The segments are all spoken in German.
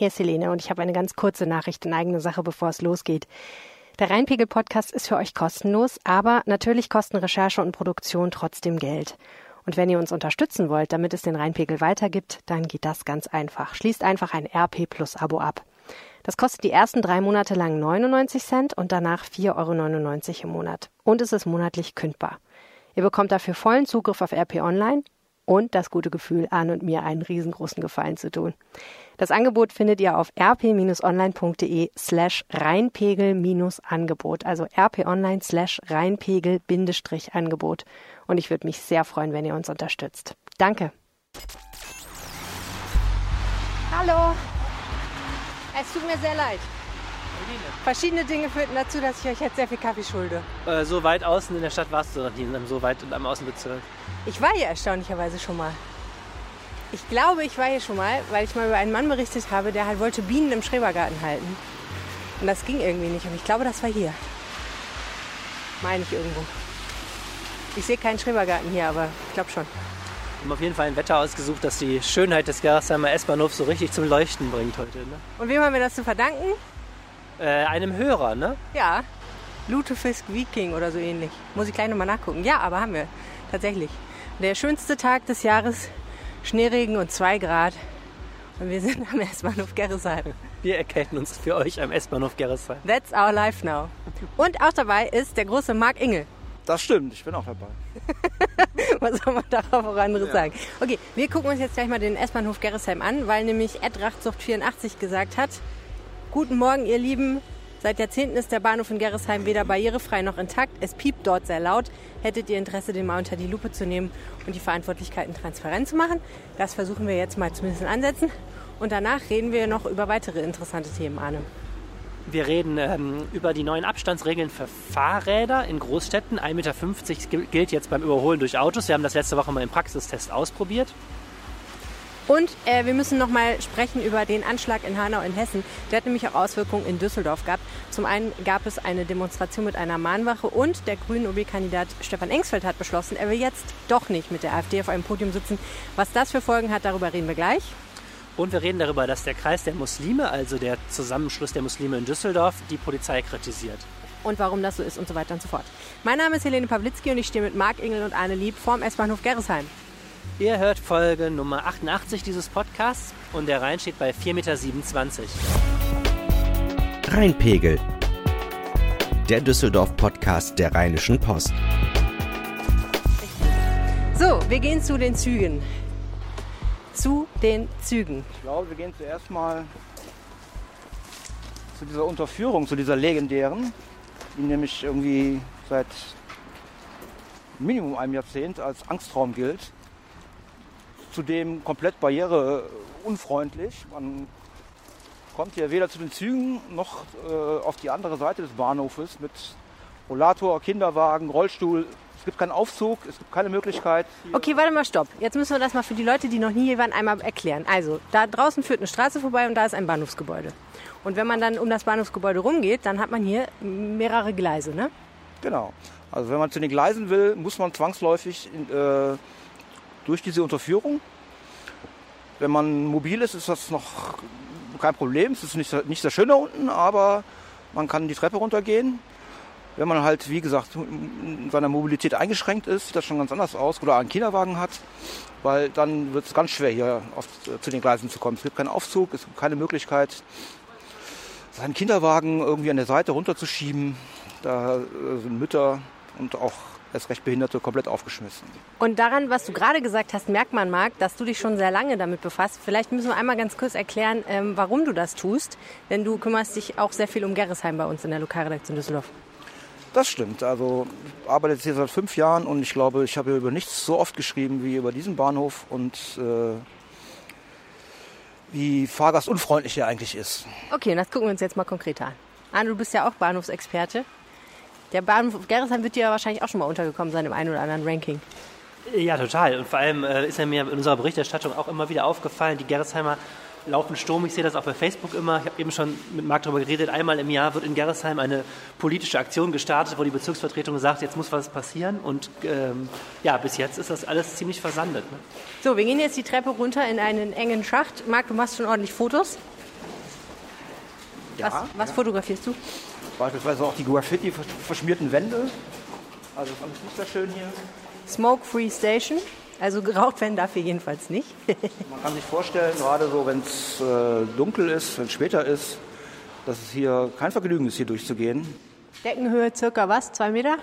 Hier ist Helene und ich habe eine ganz kurze Nachricht in eigener Sache, bevor es losgeht. Der Rheinpegel-Podcast ist für euch kostenlos, aber natürlich kosten Recherche und Produktion trotzdem Geld. Und wenn ihr uns unterstützen wollt, damit es den Rheinpegel weitergibt, dann geht das ganz einfach. Schließt einfach ein RP Plus Abo ab. Das kostet die ersten drei Monate lang 99 Cent und danach 4,99 Euro im Monat. Und es ist monatlich kündbar. Ihr bekommt dafür vollen Zugriff auf RP Online und das gute Gefühl, Arne und mir einen riesengroßen Gefallen zu tun. Das Angebot findet ihr auf rp-online.de slash Rheinpegel-Angebot, also rp-online slash Rheinpegel-Angebot. Und ich würde mich sehr freuen, wenn ihr uns unterstützt. Danke. Hallo. Es tut mir sehr leid. Verschiedene Dinge führten dazu, dass ich euch jetzt sehr viel Kaffee schulde. Äh, so weit außen in der Stadt warst du noch nie, so weit am Außenbezirk. Ich war hier erstaunlicherweise schon mal. Ich glaube, ich war hier schon mal, weil ich mal über einen Mann berichtet habe, der halt wollte Bienen im Schrebergarten halten. Und das ging irgendwie nicht. Und ich glaube, das war hier. Meine ich irgendwo. Ich sehe keinen Schrebergarten hier, aber ich glaube schon. Wir haben auf jeden Fall ein Wetter ausgesucht, das die Schönheit des Gerresheimer S-Bahnhofs so richtig zum Leuchten bringt heute. Ne? Und wem haben wir das zu verdanken? Äh, einem Hörer, ne? Ja. Lutefisk Viking oder so ähnlich. Muss ich gleich nochmal nachgucken. Ja, aber haben wir. Tatsächlich. Der schönste Tag des Jahres Schneeregen und 2 Grad. Und wir sind am S-Bahnhof Gerresheim. Wir erkennen uns für euch am S-Bahnhof Gerresheim. That's our life now. Und auch dabei ist der große Marc Ingel. Das stimmt, ich bin auch dabei. Was soll man darauf auch anderes ja. sagen? Okay, wir gucken uns jetzt gleich mal den S-Bahnhof Gerresheim an, weil nämlich Ed Rachtsucht84 gesagt hat, Guten Morgen, ihr Lieben. Seit Jahrzehnten ist der Bahnhof in Gerresheim weder barrierefrei noch intakt. Es piept dort sehr laut. Hättet ihr Interesse, den mal unter die Lupe zu nehmen und die Verantwortlichkeiten transparent zu machen? Das versuchen wir jetzt mal zumindest ansetzen. Und danach reden wir noch über weitere interessante Themen, Arne. Wir reden ähm, über die neuen Abstandsregeln für Fahrräder in Großstädten. 1,50 Meter gilt jetzt beim Überholen durch Autos. Wir haben das letzte Woche mal im Praxistest ausprobiert. Und äh, wir müssen noch mal sprechen über den Anschlag in Hanau in Hessen. Der hat nämlich auch Auswirkungen in Düsseldorf gehabt. Zum einen gab es eine Demonstration mit einer Mahnwache und der grünen OB-Kandidat Stefan Engsfeld hat beschlossen, er will jetzt doch nicht mit der AfD auf einem Podium sitzen. Was das für Folgen hat, darüber reden wir gleich. Und wir reden darüber, dass der Kreis der Muslime, also der Zusammenschluss der Muslime in Düsseldorf, die Polizei kritisiert. Und warum das so ist und so weiter und so fort. Mein Name ist Helene Pawlitzki und ich stehe mit Marc Ingel und Arne Lieb vorm S-Bahnhof Gerresheim. Ihr hört Folge Nummer 88 dieses Podcasts und der Rhein steht bei 4,27 Meter. Rheinpegel. Der Düsseldorf-Podcast der Rheinischen Post. So, wir gehen zu den Zügen. Zu den Zügen. Ich glaube, wir gehen zuerst mal zu dieser Unterführung, zu dieser legendären, die nämlich irgendwie seit Minimum einem Jahrzehnt als Angstraum gilt zudem komplett barriereunfreundlich. Man kommt hier weder zu den Zügen noch äh, auf die andere Seite des Bahnhofes mit Rollator, Kinderwagen, Rollstuhl. Es gibt keinen Aufzug, es gibt keine Möglichkeit. Okay, warte mal, stopp. Jetzt müssen wir das mal für die Leute, die noch nie hier waren, einmal erklären. Also, da draußen führt eine Straße vorbei und da ist ein Bahnhofsgebäude. Und wenn man dann um das Bahnhofsgebäude rumgeht, dann hat man hier mehrere Gleise, ne? Genau. Also wenn man zu den Gleisen will, muss man zwangsläufig in, äh, durch diese Unterführung. Wenn man mobil ist, ist das noch kein Problem. Es ist nicht, nicht sehr schön da unten, aber man kann die Treppe runtergehen. Wenn man halt, wie gesagt, in seiner Mobilität eingeschränkt ist, sieht das schon ganz anders aus oder einen Kinderwagen hat, weil dann wird es ganz schwer, hier auf, zu den Gleisen zu kommen. Es gibt keinen Aufzug, es gibt keine Möglichkeit, seinen Kinderwagen irgendwie an der Seite runterzuschieben. Da sind Mütter und auch als Rechtbehinderte komplett aufgeschmissen. Und daran, was du gerade gesagt hast, merkt man, Marc, dass du dich schon sehr lange damit befasst. Vielleicht müssen wir einmal ganz kurz erklären, ähm, warum du das tust. Denn du kümmerst dich auch sehr viel um Gerresheim bei uns in der Lokalredaktion Düsseldorf. Das stimmt. Also ich arbeite jetzt hier seit fünf Jahren und ich glaube, ich habe über nichts so oft geschrieben wie über diesen Bahnhof und äh, wie fahrgastunfreundlich er eigentlich ist. Okay, das gucken wir uns jetzt mal konkreter an. Arne, du bist ja auch Bahnhofsexperte. Der Bahnhof Gerresheim wird dir ja wahrscheinlich auch schon mal untergekommen sein im einen oder anderen Ranking. Ja, total. Und vor allem äh, ist er mir in unserer Berichterstattung auch immer wieder aufgefallen, die Gerresheimer laufen Sturm. Ich sehe das auch bei Facebook immer. Ich habe eben schon mit Marc darüber geredet. Einmal im Jahr wird in Gerresheim eine politische Aktion gestartet, wo die Bezirksvertretung sagt, jetzt muss was passieren. Und ähm, ja, bis jetzt ist das alles ziemlich versandet. Ne? So, wir gehen jetzt die Treppe runter in einen engen Schacht. Marc, du machst schon ordentlich Fotos. Was, was fotografierst du? Beispielsweise auch die Graffiti verschmierten Wände. Also das ist alles nicht sehr schön hier. Smoke-Free Station. Also geraucht werden darf hier jedenfalls nicht. Man kann sich vorstellen, gerade so, wenn es äh, dunkel ist, wenn es später ist, dass es hier kein Vergnügen ist, hier durchzugehen. Deckenhöhe circa was? Zwei Meter?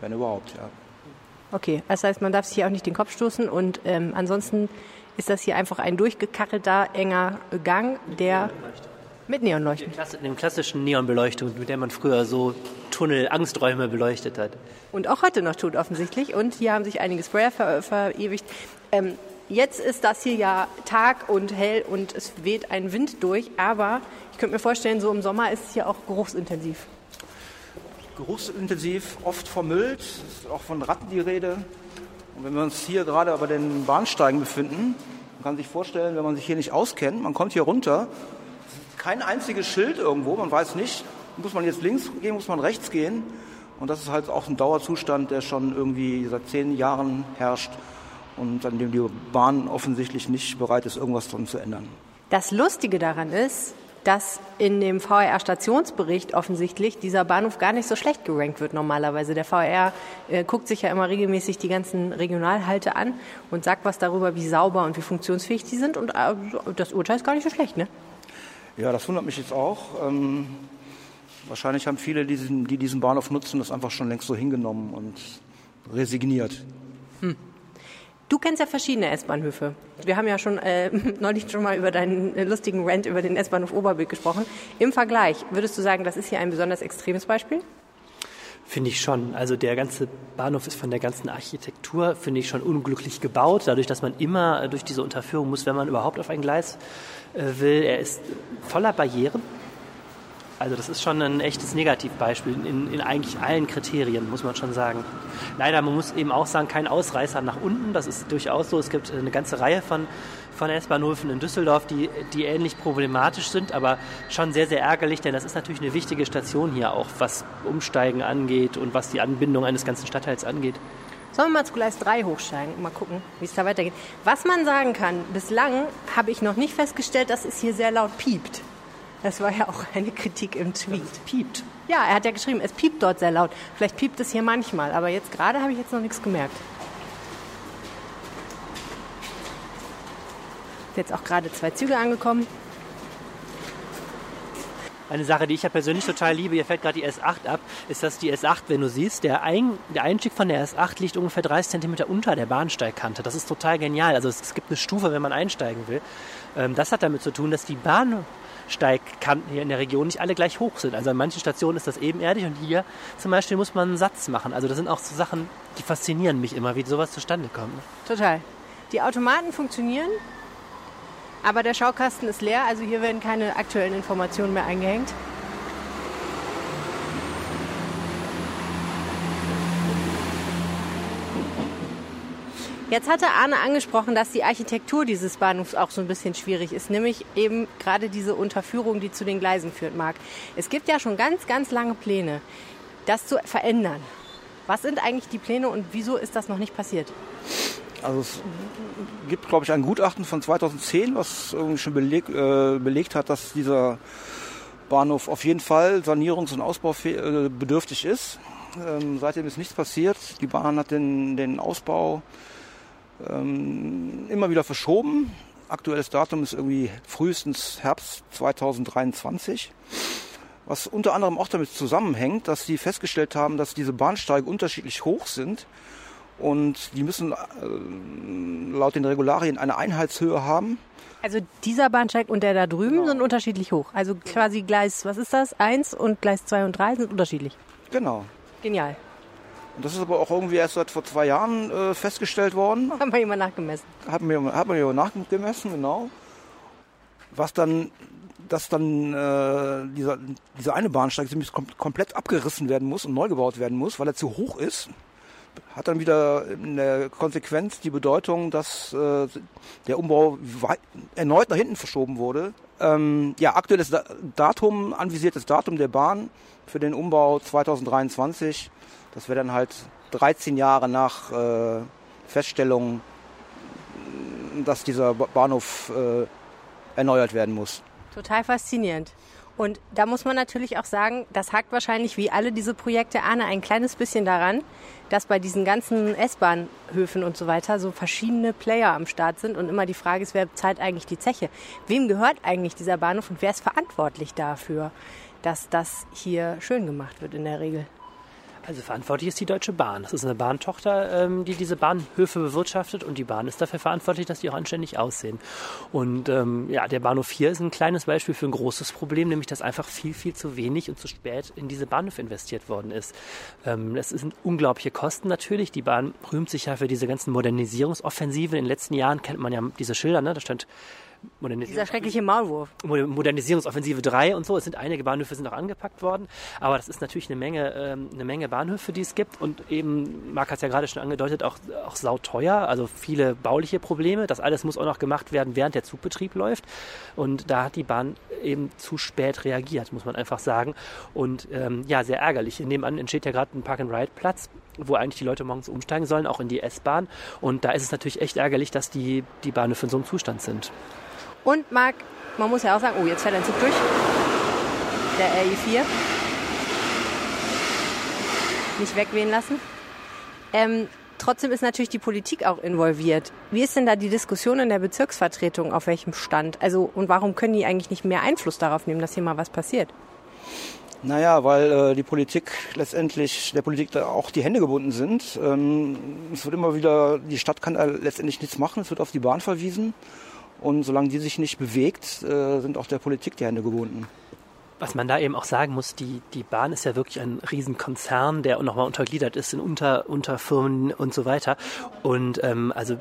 Wenn überhaupt, ja. Okay, das heißt, man darf sich hier auch nicht den Kopf stoßen und ähm, ansonsten ist das hier einfach ein durchgekachelter, enger Gang, der mit Neonleuchten. Dem klassischen Neonbeleuchtung, mit der man früher so Tunnel, Angsträume beleuchtet hat. Und auch heute noch tut offensichtlich. Und hier haben sich einige Sprayer ver verewigt. Ähm, jetzt ist das hier ja Tag und hell und es weht ein Wind durch, aber ich könnte mir vorstellen, so im Sommer ist es hier auch geruchsintensiv. Geruchsintensiv, oft vermüllt, ist auch von Ratten die Rede. Und wenn wir uns hier gerade bei den Bahnsteigen befinden, man kann sich vorstellen, wenn man sich hier nicht auskennt, man kommt hier runter, kein einziges Schild irgendwo, man weiß nicht, muss man jetzt links gehen, muss man rechts gehen. Und das ist halt auch ein Dauerzustand, der schon irgendwie seit zehn Jahren herrscht und an dem die Bahn offensichtlich nicht bereit ist, irgendwas dran zu ändern. Das Lustige daran ist, dass in dem VR-Stationsbericht offensichtlich dieser Bahnhof gar nicht so schlecht gerankt wird normalerweise. Der VR äh, guckt sich ja immer regelmäßig die ganzen Regionalhalte an und sagt was darüber, wie sauber und wie funktionsfähig die sind. Und äh, das Urteil ist gar nicht so schlecht, ne? Ja, das wundert mich jetzt auch. Ähm, wahrscheinlich haben viele, die diesen, die diesen Bahnhof nutzen, das einfach schon längst so hingenommen und resigniert. Hm. Du kennst ja verschiedene S-Bahnhöfe. Wir haben ja schon äh, neulich schon mal über deinen äh, lustigen Rant über den S-Bahnhof Oberbild gesprochen. Im Vergleich, würdest du sagen, das ist hier ein besonders extremes Beispiel? Finde ich schon. Also der ganze Bahnhof ist von der ganzen Architektur, finde ich, schon unglücklich gebaut, dadurch, dass man immer durch diese Unterführung muss, wenn man überhaupt auf ein Gleis äh, will. Er ist voller Barrieren. Also das ist schon ein echtes Negativbeispiel in, in, eigentlich allen Kriterien, muss man schon sagen. Leider, man muss eben auch sagen, kein Ausreißer nach unten. Das ist durchaus so. Es gibt eine ganze Reihe von, von S-Bahnhöfen in Düsseldorf, die, die ähnlich problematisch sind, aber schon sehr, sehr ärgerlich, denn das ist natürlich eine wichtige Station hier auch, was Umsteigen angeht und was die Anbindung eines ganzen Stadtteils angeht. Sollen wir mal zu Gleis 3 hochsteigen und mal gucken, wie es da weitergeht. Was man sagen kann, bislang habe ich noch nicht festgestellt, dass es hier sehr laut piept. Das war ja auch eine Kritik im Tweet. Es piept. Ja, er hat ja geschrieben, es piept dort sehr laut. Vielleicht piept es hier manchmal, aber jetzt gerade habe ich jetzt noch nichts gemerkt. Jetzt auch gerade zwei Züge angekommen. Eine Sache, die ich ja persönlich total liebe, hier fällt gerade die S8 ab, ist, dass die S8, wenn du siehst, der, Ein der Einstieg von der S8 liegt ungefähr 30 cm unter der Bahnsteigkante. Das ist total genial. Also es, es gibt eine Stufe, wenn man einsteigen will. Ähm, das hat damit zu tun, dass die Bahn Steigkanten hier in der Region nicht alle gleich hoch sind. Also an manchen Stationen ist das ebenerdig und hier zum Beispiel muss man einen Satz machen. Also das sind auch so Sachen, die faszinieren mich immer, wie sowas zustande kommt. Total. Die Automaten funktionieren, aber der Schaukasten ist leer, also hier werden keine aktuellen Informationen mehr eingehängt. Jetzt hatte Arne angesprochen, dass die Architektur dieses Bahnhofs auch so ein bisschen schwierig ist, nämlich eben gerade diese Unterführung, die zu den Gleisen führt, Marc. Es gibt ja schon ganz, ganz lange Pläne, das zu verändern. Was sind eigentlich die Pläne und wieso ist das noch nicht passiert? Also es gibt, glaube ich, ein Gutachten von 2010, was irgendwie schon beleg, äh, belegt hat, dass dieser Bahnhof auf jeden Fall sanierungs- und ausbaubedürftig ist. Ähm, seitdem ist nichts passiert. Die Bahn hat den, den Ausbau ähm, immer wieder verschoben. Aktuelles Datum ist irgendwie frühestens Herbst 2023. Was unter anderem auch damit zusammenhängt, dass sie festgestellt haben, dass diese Bahnsteige unterschiedlich hoch sind und die müssen äh, laut den Regularien eine Einheitshöhe haben. Also dieser Bahnsteig und der da drüben genau. sind unterschiedlich hoch. Also quasi Gleis, was ist das? Eins und Gleis zwei und drei sind unterschiedlich. Genau. Genial. Und das ist aber auch irgendwie erst seit vor zwei Jahren äh, festgestellt worden. Haben wir jemand nachgemessen. Haben wir, haben wir jemand nachgemessen, genau. Was dann, dass dann äh, dieser, dieser eine Bahnsteig kom komplett abgerissen werden muss und neu gebaut werden muss, weil er zu hoch ist. Hat dann wieder in der Konsequenz die Bedeutung, dass äh, der Umbau erneut nach hinten verschoben wurde. Ähm, ja, aktuelles Datum, anvisiertes Datum der Bahn für den Umbau 2023 das wäre dann halt 13 Jahre nach äh, Feststellung, dass dieser Bahnhof äh, erneuert werden muss. Total faszinierend. Und da muss man natürlich auch sagen, das hakt wahrscheinlich wie alle diese Projekte Arne ein kleines bisschen daran, dass bei diesen ganzen S-Bahnhöfen und so weiter so verschiedene Player am Start sind und immer die Frage ist, wer zahlt eigentlich die Zeche? Wem gehört eigentlich dieser Bahnhof und wer ist verantwortlich dafür, dass das hier schön gemacht wird in der Regel? Also verantwortlich ist die Deutsche Bahn. Das ist eine Bahntochter, ähm, die diese Bahnhöfe bewirtschaftet und die Bahn ist dafür verantwortlich, dass die auch anständig aussehen. Und ähm, ja, der Bahnhof hier ist ein kleines Beispiel für ein großes Problem, nämlich dass einfach viel, viel zu wenig und zu spät in diese Bahnhöfe investiert worden ist. Ähm, das sind unglaubliche Kosten natürlich. Die Bahn rühmt sich ja für diese ganzen Modernisierungsoffensiven. In den letzten Jahren kennt man ja diese Schilder, ne? da stand dieser schreckliche Maulwurf. Modernisierungsoffensive 3 und so. Es sind einige Bahnhöfe sind auch angepackt worden, aber das ist natürlich eine Menge, ähm, eine Menge Bahnhöfe, die es gibt und eben, Marc hat es ja gerade schon angedeutet, auch, auch sauteuer, also viele bauliche Probleme. Das alles muss auch noch gemacht werden, während der Zugbetrieb läuft und da hat die Bahn eben zu spät reagiert, muss man einfach sagen und ähm, ja, sehr ärgerlich. Nebenan entsteht ja gerade ein Park-and-Ride-Platz, wo eigentlich die Leute morgens umsteigen sollen, auch in die S-Bahn und da ist es natürlich echt ärgerlich, dass die, die Bahnhöfe in so einem Zustand sind. Und Marc, man muss ja auch sagen, oh, jetzt fährt ein Zug durch. Der RE4. Nicht wegwehen lassen. Ähm, trotzdem ist natürlich die Politik auch involviert. Wie ist denn da die Diskussion in der Bezirksvertretung auf welchem Stand? Also und warum können die eigentlich nicht mehr Einfluss darauf nehmen, dass hier mal was passiert? Naja, weil äh, die Politik letztendlich, der Politik da auch die Hände gebunden sind. Ähm, es wird immer wieder, die Stadt kann letztendlich nichts machen, es wird auf die Bahn verwiesen. Und solange die sich nicht bewegt, äh, sind auch der Politik die Hände gebunden. Was man da eben auch sagen muss, die, die Bahn ist ja wirklich ein Riesenkonzern, der nochmal untergliedert ist in Unter, Unterfirmen und so weiter. Und ähm, also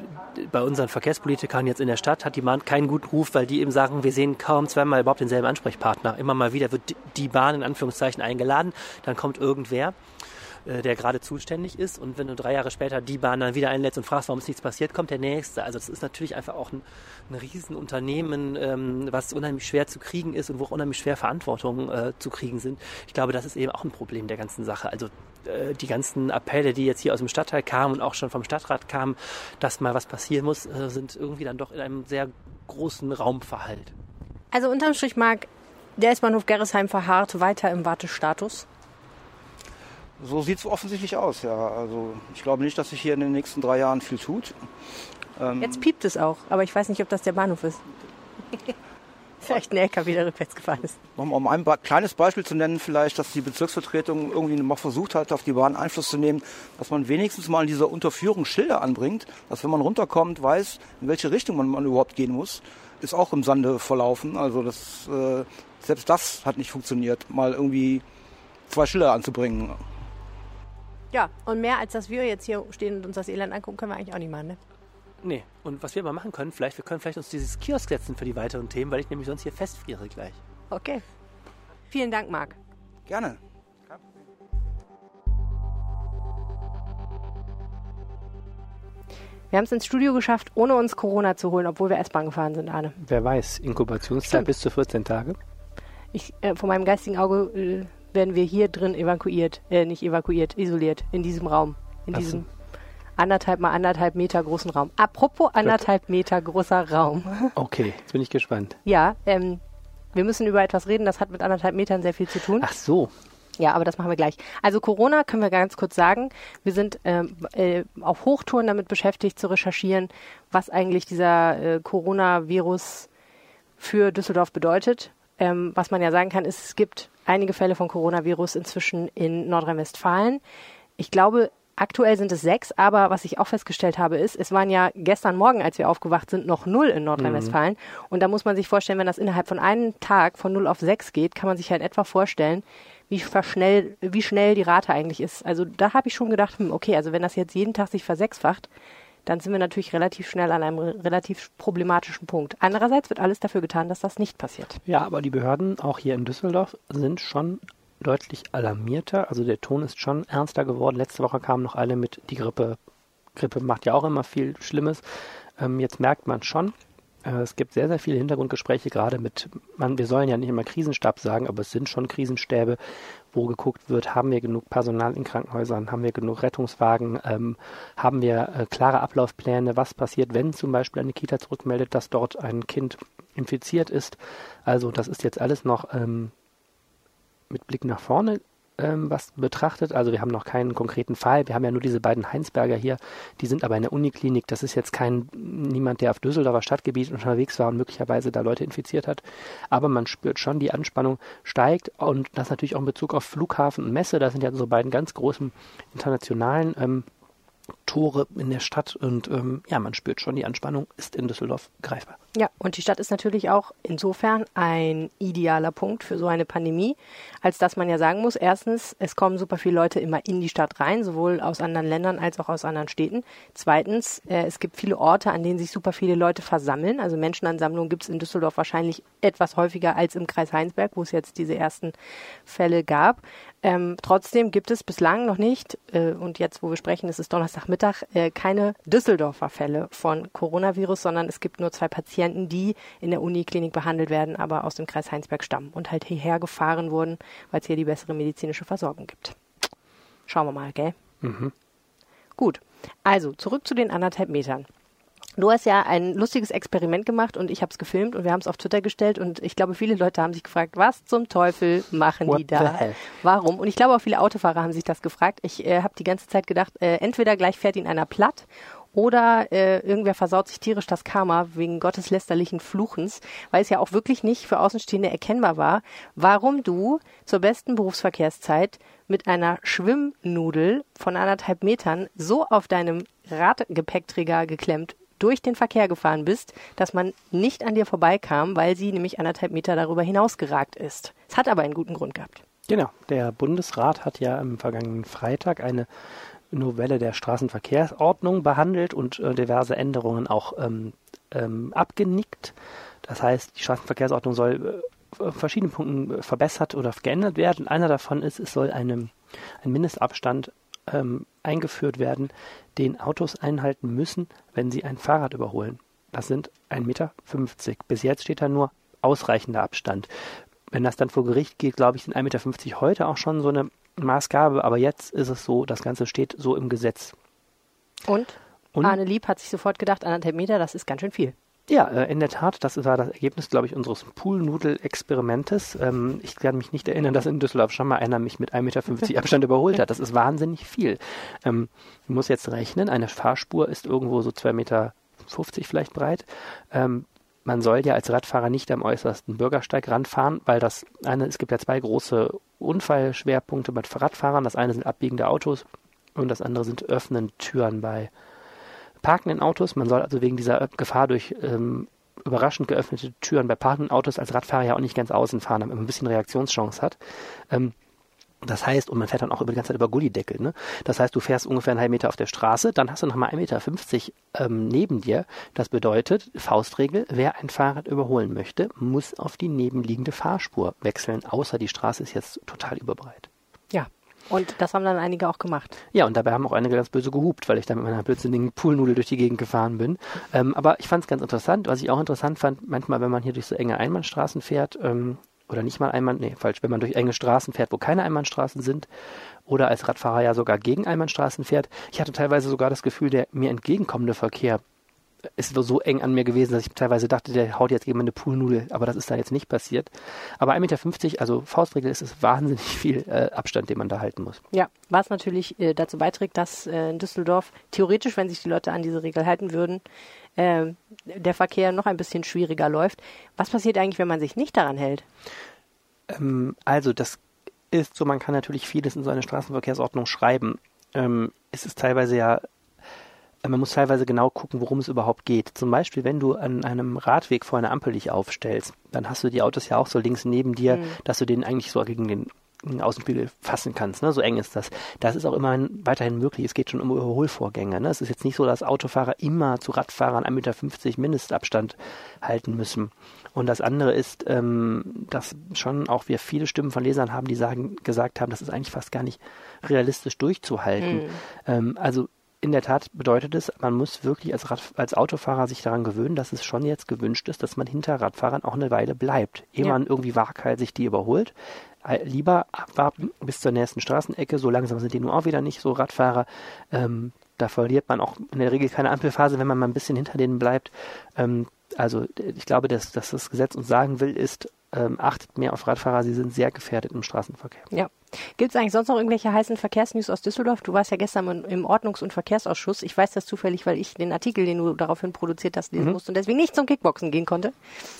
bei unseren Verkehrspolitikern jetzt in der Stadt hat die Bahn keinen guten Ruf, weil die eben sagen, wir sehen kaum zweimal überhaupt denselben Ansprechpartner. Immer mal wieder wird die Bahn in Anführungszeichen eingeladen, dann kommt irgendwer. Äh, der gerade zuständig ist. Und wenn du drei Jahre später die Bahn dann wieder einlädst und fragst, warum ist nichts passiert, kommt der nächste. Also das ist natürlich einfach auch ein, ein Riesenunternehmen, ähm, was unheimlich schwer zu kriegen ist und wo auch unheimlich schwer Verantwortung äh, zu kriegen sind. Ich glaube, das ist eben auch ein Problem der ganzen Sache. Also äh, die ganzen Appelle, die jetzt hier aus dem Stadtteil kamen und auch schon vom Stadtrat kamen, dass mal was passieren muss, äh, sind irgendwie dann doch in einem sehr großen Raum verhallt. Also unterm Strich, Marc, der S-Bahnhof Gerresheim verharrt weiter im Wartestatus. So sieht es offensichtlich aus, ja. Also ich glaube nicht, dass sich hier in den nächsten drei Jahren viel tut. Ähm Jetzt piept es auch, aber ich weiß nicht, ob das der Bahnhof ist. vielleicht ein LKW, der rückwärts gefahren ist. Um ein kleines Beispiel zu nennen, vielleicht, dass die Bezirksvertretung irgendwie mal versucht hat, auf die Bahn Einfluss zu nehmen, dass man wenigstens mal in dieser Unterführung Schilder anbringt, dass wenn man runterkommt, weiß, in welche Richtung man, man überhaupt gehen muss, ist auch im Sande verlaufen. Also das, äh, selbst das hat nicht funktioniert, mal irgendwie zwei Schilder anzubringen. Ja, und mehr als dass wir jetzt hier stehen und uns das Elend angucken, können wir eigentlich auch nicht machen, ne? Nee, und was wir mal machen können, vielleicht, wir können vielleicht uns dieses Kiosk setzen für die weiteren Themen, weil ich nämlich sonst hier festfriere gleich. Okay. Vielen Dank, Marc. Gerne. Wir haben es ins Studio geschafft, ohne uns Corona zu holen, obwohl wir S-Bahn gefahren sind, Arne. Wer weiß, Inkubationszeit Stimmt. bis zu 14 Tage. Ich, äh, von meinem geistigen Auge äh, werden wir hier drin evakuiert, äh, nicht evakuiert, isoliert, in diesem Raum, in Was? diesem anderthalb mal anderthalb Meter großen Raum. Apropos anderthalb Meter großer Raum. Okay, jetzt bin ich gespannt. Ja, ähm, wir müssen über etwas reden, das hat mit anderthalb Metern sehr viel zu tun. Ach so. Ja, aber das machen wir gleich. Also Corona können wir ganz kurz sagen. Wir sind ähm, äh, auf Hochtouren damit beschäftigt zu recherchieren, was eigentlich dieser äh, Coronavirus für Düsseldorf bedeutet. Ähm, was man ja sagen kann, ist, es gibt einige Fälle von Coronavirus inzwischen in Nordrhein-Westfalen. Ich glaube, aktuell sind es sechs, aber was ich auch festgestellt habe, ist, es waren ja gestern Morgen, als wir aufgewacht sind, noch null in Nordrhein-Westfalen. Mhm. Und da muss man sich vorstellen, wenn das innerhalb von einem Tag von null auf sechs geht, kann man sich halt etwa vorstellen, wie verschnell, wie schnell die Rate eigentlich ist. Also da habe ich schon gedacht, hm, okay, also wenn das jetzt jeden Tag sich versechsfacht, dann sind wir natürlich relativ schnell an einem relativ problematischen Punkt. Andererseits wird alles dafür getan, dass das nicht passiert. Ja, aber die Behörden, auch hier in Düsseldorf, sind schon deutlich alarmierter. Also der Ton ist schon ernster geworden. Letzte Woche kamen noch alle mit, die Grippe, Grippe macht ja auch immer viel Schlimmes. Ähm, jetzt merkt man schon, äh, es gibt sehr, sehr viele Hintergrundgespräche, gerade mit, man, wir sollen ja nicht immer Krisenstab sagen, aber es sind schon Krisenstäbe, wo geguckt wird, haben wir genug Personal in Krankenhäusern, haben wir genug Rettungswagen, ähm, haben wir äh, klare Ablaufpläne, was passiert, wenn zum Beispiel eine Kita zurückmeldet, dass dort ein Kind infiziert ist. Also das ist jetzt alles noch ähm, mit Blick nach vorne ähm, was betrachtet. Also wir haben noch keinen konkreten Fall. Wir haben ja nur diese beiden Heinsberger hier. Die sind aber in der Uniklinik. Das ist jetzt kein niemand, der auf Düsseldorfer Stadtgebiet unterwegs war und möglicherweise da Leute infiziert hat. Aber man spürt schon, die Anspannung steigt und das natürlich auch in Bezug auf Flughafen und Messe. Das sind ja so beiden ganz großen internationalen ähm, Tore in der Stadt und ähm, ja, man spürt schon, die Anspannung ist in Düsseldorf greifbar. Ja, und die Stadt ist natürlich auch insofern ein idealer Punkt für so eine Pandemie, als dass man ja sagen muss, erstens, es kommen super viele Leute immer in die Stadt rein, sowohl aus anderen Ländern als auch aus anderen Städten. Zweitens, äh, es gibt viele Orte, an denen sich super viele Leute versammeln. Also Menschenansammlungen gibt es in Düsseldorf wahrscheinlich etwas häufiger als im Kreis Heinsberg, wo es jetzt diese ersten Fälle gab. Ähm, trotzdem gibt es bislang noch nicht, äh, und jetzt, wo wir sprechen, es ist Donnerstagmittag, äh, keine Düsseldorfer Fälle von Coronavirus, sondern es gibt nur zwei Patienten, die in der Uniklinik behandelt werden, aber aus dem Kreis Heinsberg stammen und halt hierher gefahren wurden, weil es hier die bessere medizinische Versorgung gibt. Schauen wir mal, gell? Mhm. Gut. Also, zurück zu den anderthalb Metern. Du hast ja ein lustiges Experiment gemacht und ich habe es gefilmt und wir haben es auf Twitter gestellt und ich glaube, viele Leute haben sich gefragt, was zum Teufel machen What die da? Warum? Und ich glaube, auch viele Autofahrer haben sich das gefragt. Ich äh, habe die ganze Zeit gedacht, äh, entweder gleich fährt ihn einer platt oder äh, irgendwer versaut sich tierisch das Karma wegen gotteslästerlichen Fluchens, weil es ja auch wirklich nicht für Außenstehende erkennbar war, warum du zur besten Berufsverkehrszeit mit einer Schwimmnudel von anderthalb Metern so auf deinem Radgepäckträger geklemmt durch den Verkehr gefahren bist, dass man nicht an dir vorbeikam, weil sie nämlich anderthalb Meter darüber hinaus geragt ist. Es hat aber einen guten Grund gehabt. Genau, der Bundesrat hat ja am vergangenen Freitag eine Novelle der Straßenverkehrsordnung behandelt und äh, diverse Änderungen auch ähm, ähm, abgenickt. Das heißt, die Straßenverkehrsordnung soll äh, verschiedenen Punkten verbessert oder geändert werden. Einer davon ist, es soll eine, ein Mindestabstand ähm, eingeführt werden, den Autos einhalten müssen, wenn sie ein Fahrrad überholen. Das sind 1,50 Meter. Bis jetzt steht da nur ausreichender Abstand. Wenn das dann vor Gericht geht, glaube ich, sind 1,50 Meter heute auch schon so eine Maßgabe, aber jetzt ist es so, das Ganze steht so im Gesetz. Und? Und? Arne Lieb hat sich sofort gedacht, anderthalb Meter, das ist ganz schön viel. Ja, äh, in der Tat, das war das Ergebnis, glaube ich, unseres Poolnudel-Experimentes. Ähm, ich kann mich nicht erinnern, dass in Düsseldorf schon mal einer mich mit 1,50 Meter Abstand überholt hat. Das ist wahnsinnig viel. Ähm, ich muss jetzt rechnen, eine Fahrspur ist irgendwo so 2,50 Meter vielleicht breit. Ähm, man soll ja als Radfahrer nicht am äußersten Bürgersteig ranfahren, weil das eine, es gibt ja zwei große Unfallschwerpunkte bei Radfahrern. Das eine sind abbiegende Autos und das andere sind öffnende Türen bei parkenden Autos. Man soll also wegen dieser Gefahr durch ähm, überraschend geöffnete Türen bei parkenden Autos als Radfahrer ja auch nicht ganz außen fahren, damit man ein bisschen Reaktionschance hat. Ähm, das heißt, und man fährt dann auch über die ganze Zeit über Gullideckel, ne? Das heißt, du fährst ungefähr einen halben Meter auf der Straße, dann hast du nochmal 1,50 Meter ähm, neben dir. Das bedeutet, Faustregel, wer ein Fahrrad überholen möchte, muss auf die nebenliegende Fahrspur wechseln, außer die Straße ist jetzt total überbreit. Ja, und das haben dann einige auch gemacht. Ja, und dabei haben auch einige ganz böse gehupt, weil ich da mit meiner blödsinnigen Poolnudel durch die Gegend gefahren bin. Ähm, aber ich fand es ganz interessant. Was ich auch interessant fand, manchmal, wenn man hier durch so enge Einbahnstraßen fährt, ähm, oder nicht mal Einbahn, nee, falsch, wenn man durch enge Straßen fährt, wo keine Einbahnstraßen sind, oder als Radfahrer ja sogar gegen Einbahnstraßen fährt. Ich hatte teilweise sogar das Gefühl, der mir entgegenkommende Verkehr ist so eng an mir gewesen, dass ich teilweise dachte, der haut jetzt gegen meine Poolnudel, aber das ist da jetzt nicht passiert. Aber 1,50 Meter, also Faustregel, ist es wahnsinnig viel äh, Abstand, den man da halten muss. Ja, was natürlich äh, dazu beiträgt, dass äh, in Düsseldorf theoretisch, wenn sich die Leute an diese Regel halten würden, äh, der Verkehr noch ein bisschen schwieriger läuft. Was passiert eigentlich, wenn man sich nicht daran hält? Ähm, also das ist so, man kann natürlich vieles in so eine Straßenverkehrsordnung schreiben. Ähm, es ist teilweise ja man muss teilweise genau gucken, worum es überhaupt geht. Zum Beispiel, wenn du an einem Radweg vor einer Ampel dich aufstellst, dann hast du die Autos ja auch so links neben dir, mhm. dass du den eigentlich so gegen den Außenspiegel fassen kannst. Ne? So eng ist das. Das ist auch immer weiterhin möglich. Es geht schon um Überholvorgänge. Ne? Es ist jetzt nicht so, dass Autofahrer immer zu Radfahrern 1,50 Meter Mindestabstand halten müssen. Und das andere ist, ähm, dass schon auch wir viele Stimmen von Lesern haben, die sagen, gesagt haben, das ist eigentlich fast gar nicht realistisch durchzuhalten. Mhm. Ähm, also in der Tat bedeutet es, man muss wirklich als, Rad, als Autofahrer sich daran gewöhnen, dass es schon jetzt gewünscht ist, dass man hinter Radfahrern auch eine Weile bleibt, ehe ja. man irgendwie waghalsig die überholt. Äh, lieber abwarten bis zur nächsten Straßenecke, so langsam sind die nun auch wieder nicht so Radfahrer. Ähm, da verliert man auch in der Regel keine Ampelphase, wenn man mal ein bisschen hinter denen bleibt. Ähm, also ich glaube, dass, dass das Gesetz uns sagen will, ist, ähm, achtet mehr auf Radfahrer, sie sind sehr gefährdet im Straßenverkehr. Ja. Gibt es eigentlich sonst noch irgendwelche heißen Verkehrsnews aus Düsseldorf? Du warst ja gestern im Ordnungs- und Verkehrsausschuss. Ich weiß das zufällig, weil ich den Artikel, den du daraufhin produziert hast, lesen mhm. musste und deswegen nicht zum Kickboxen gehen konnte.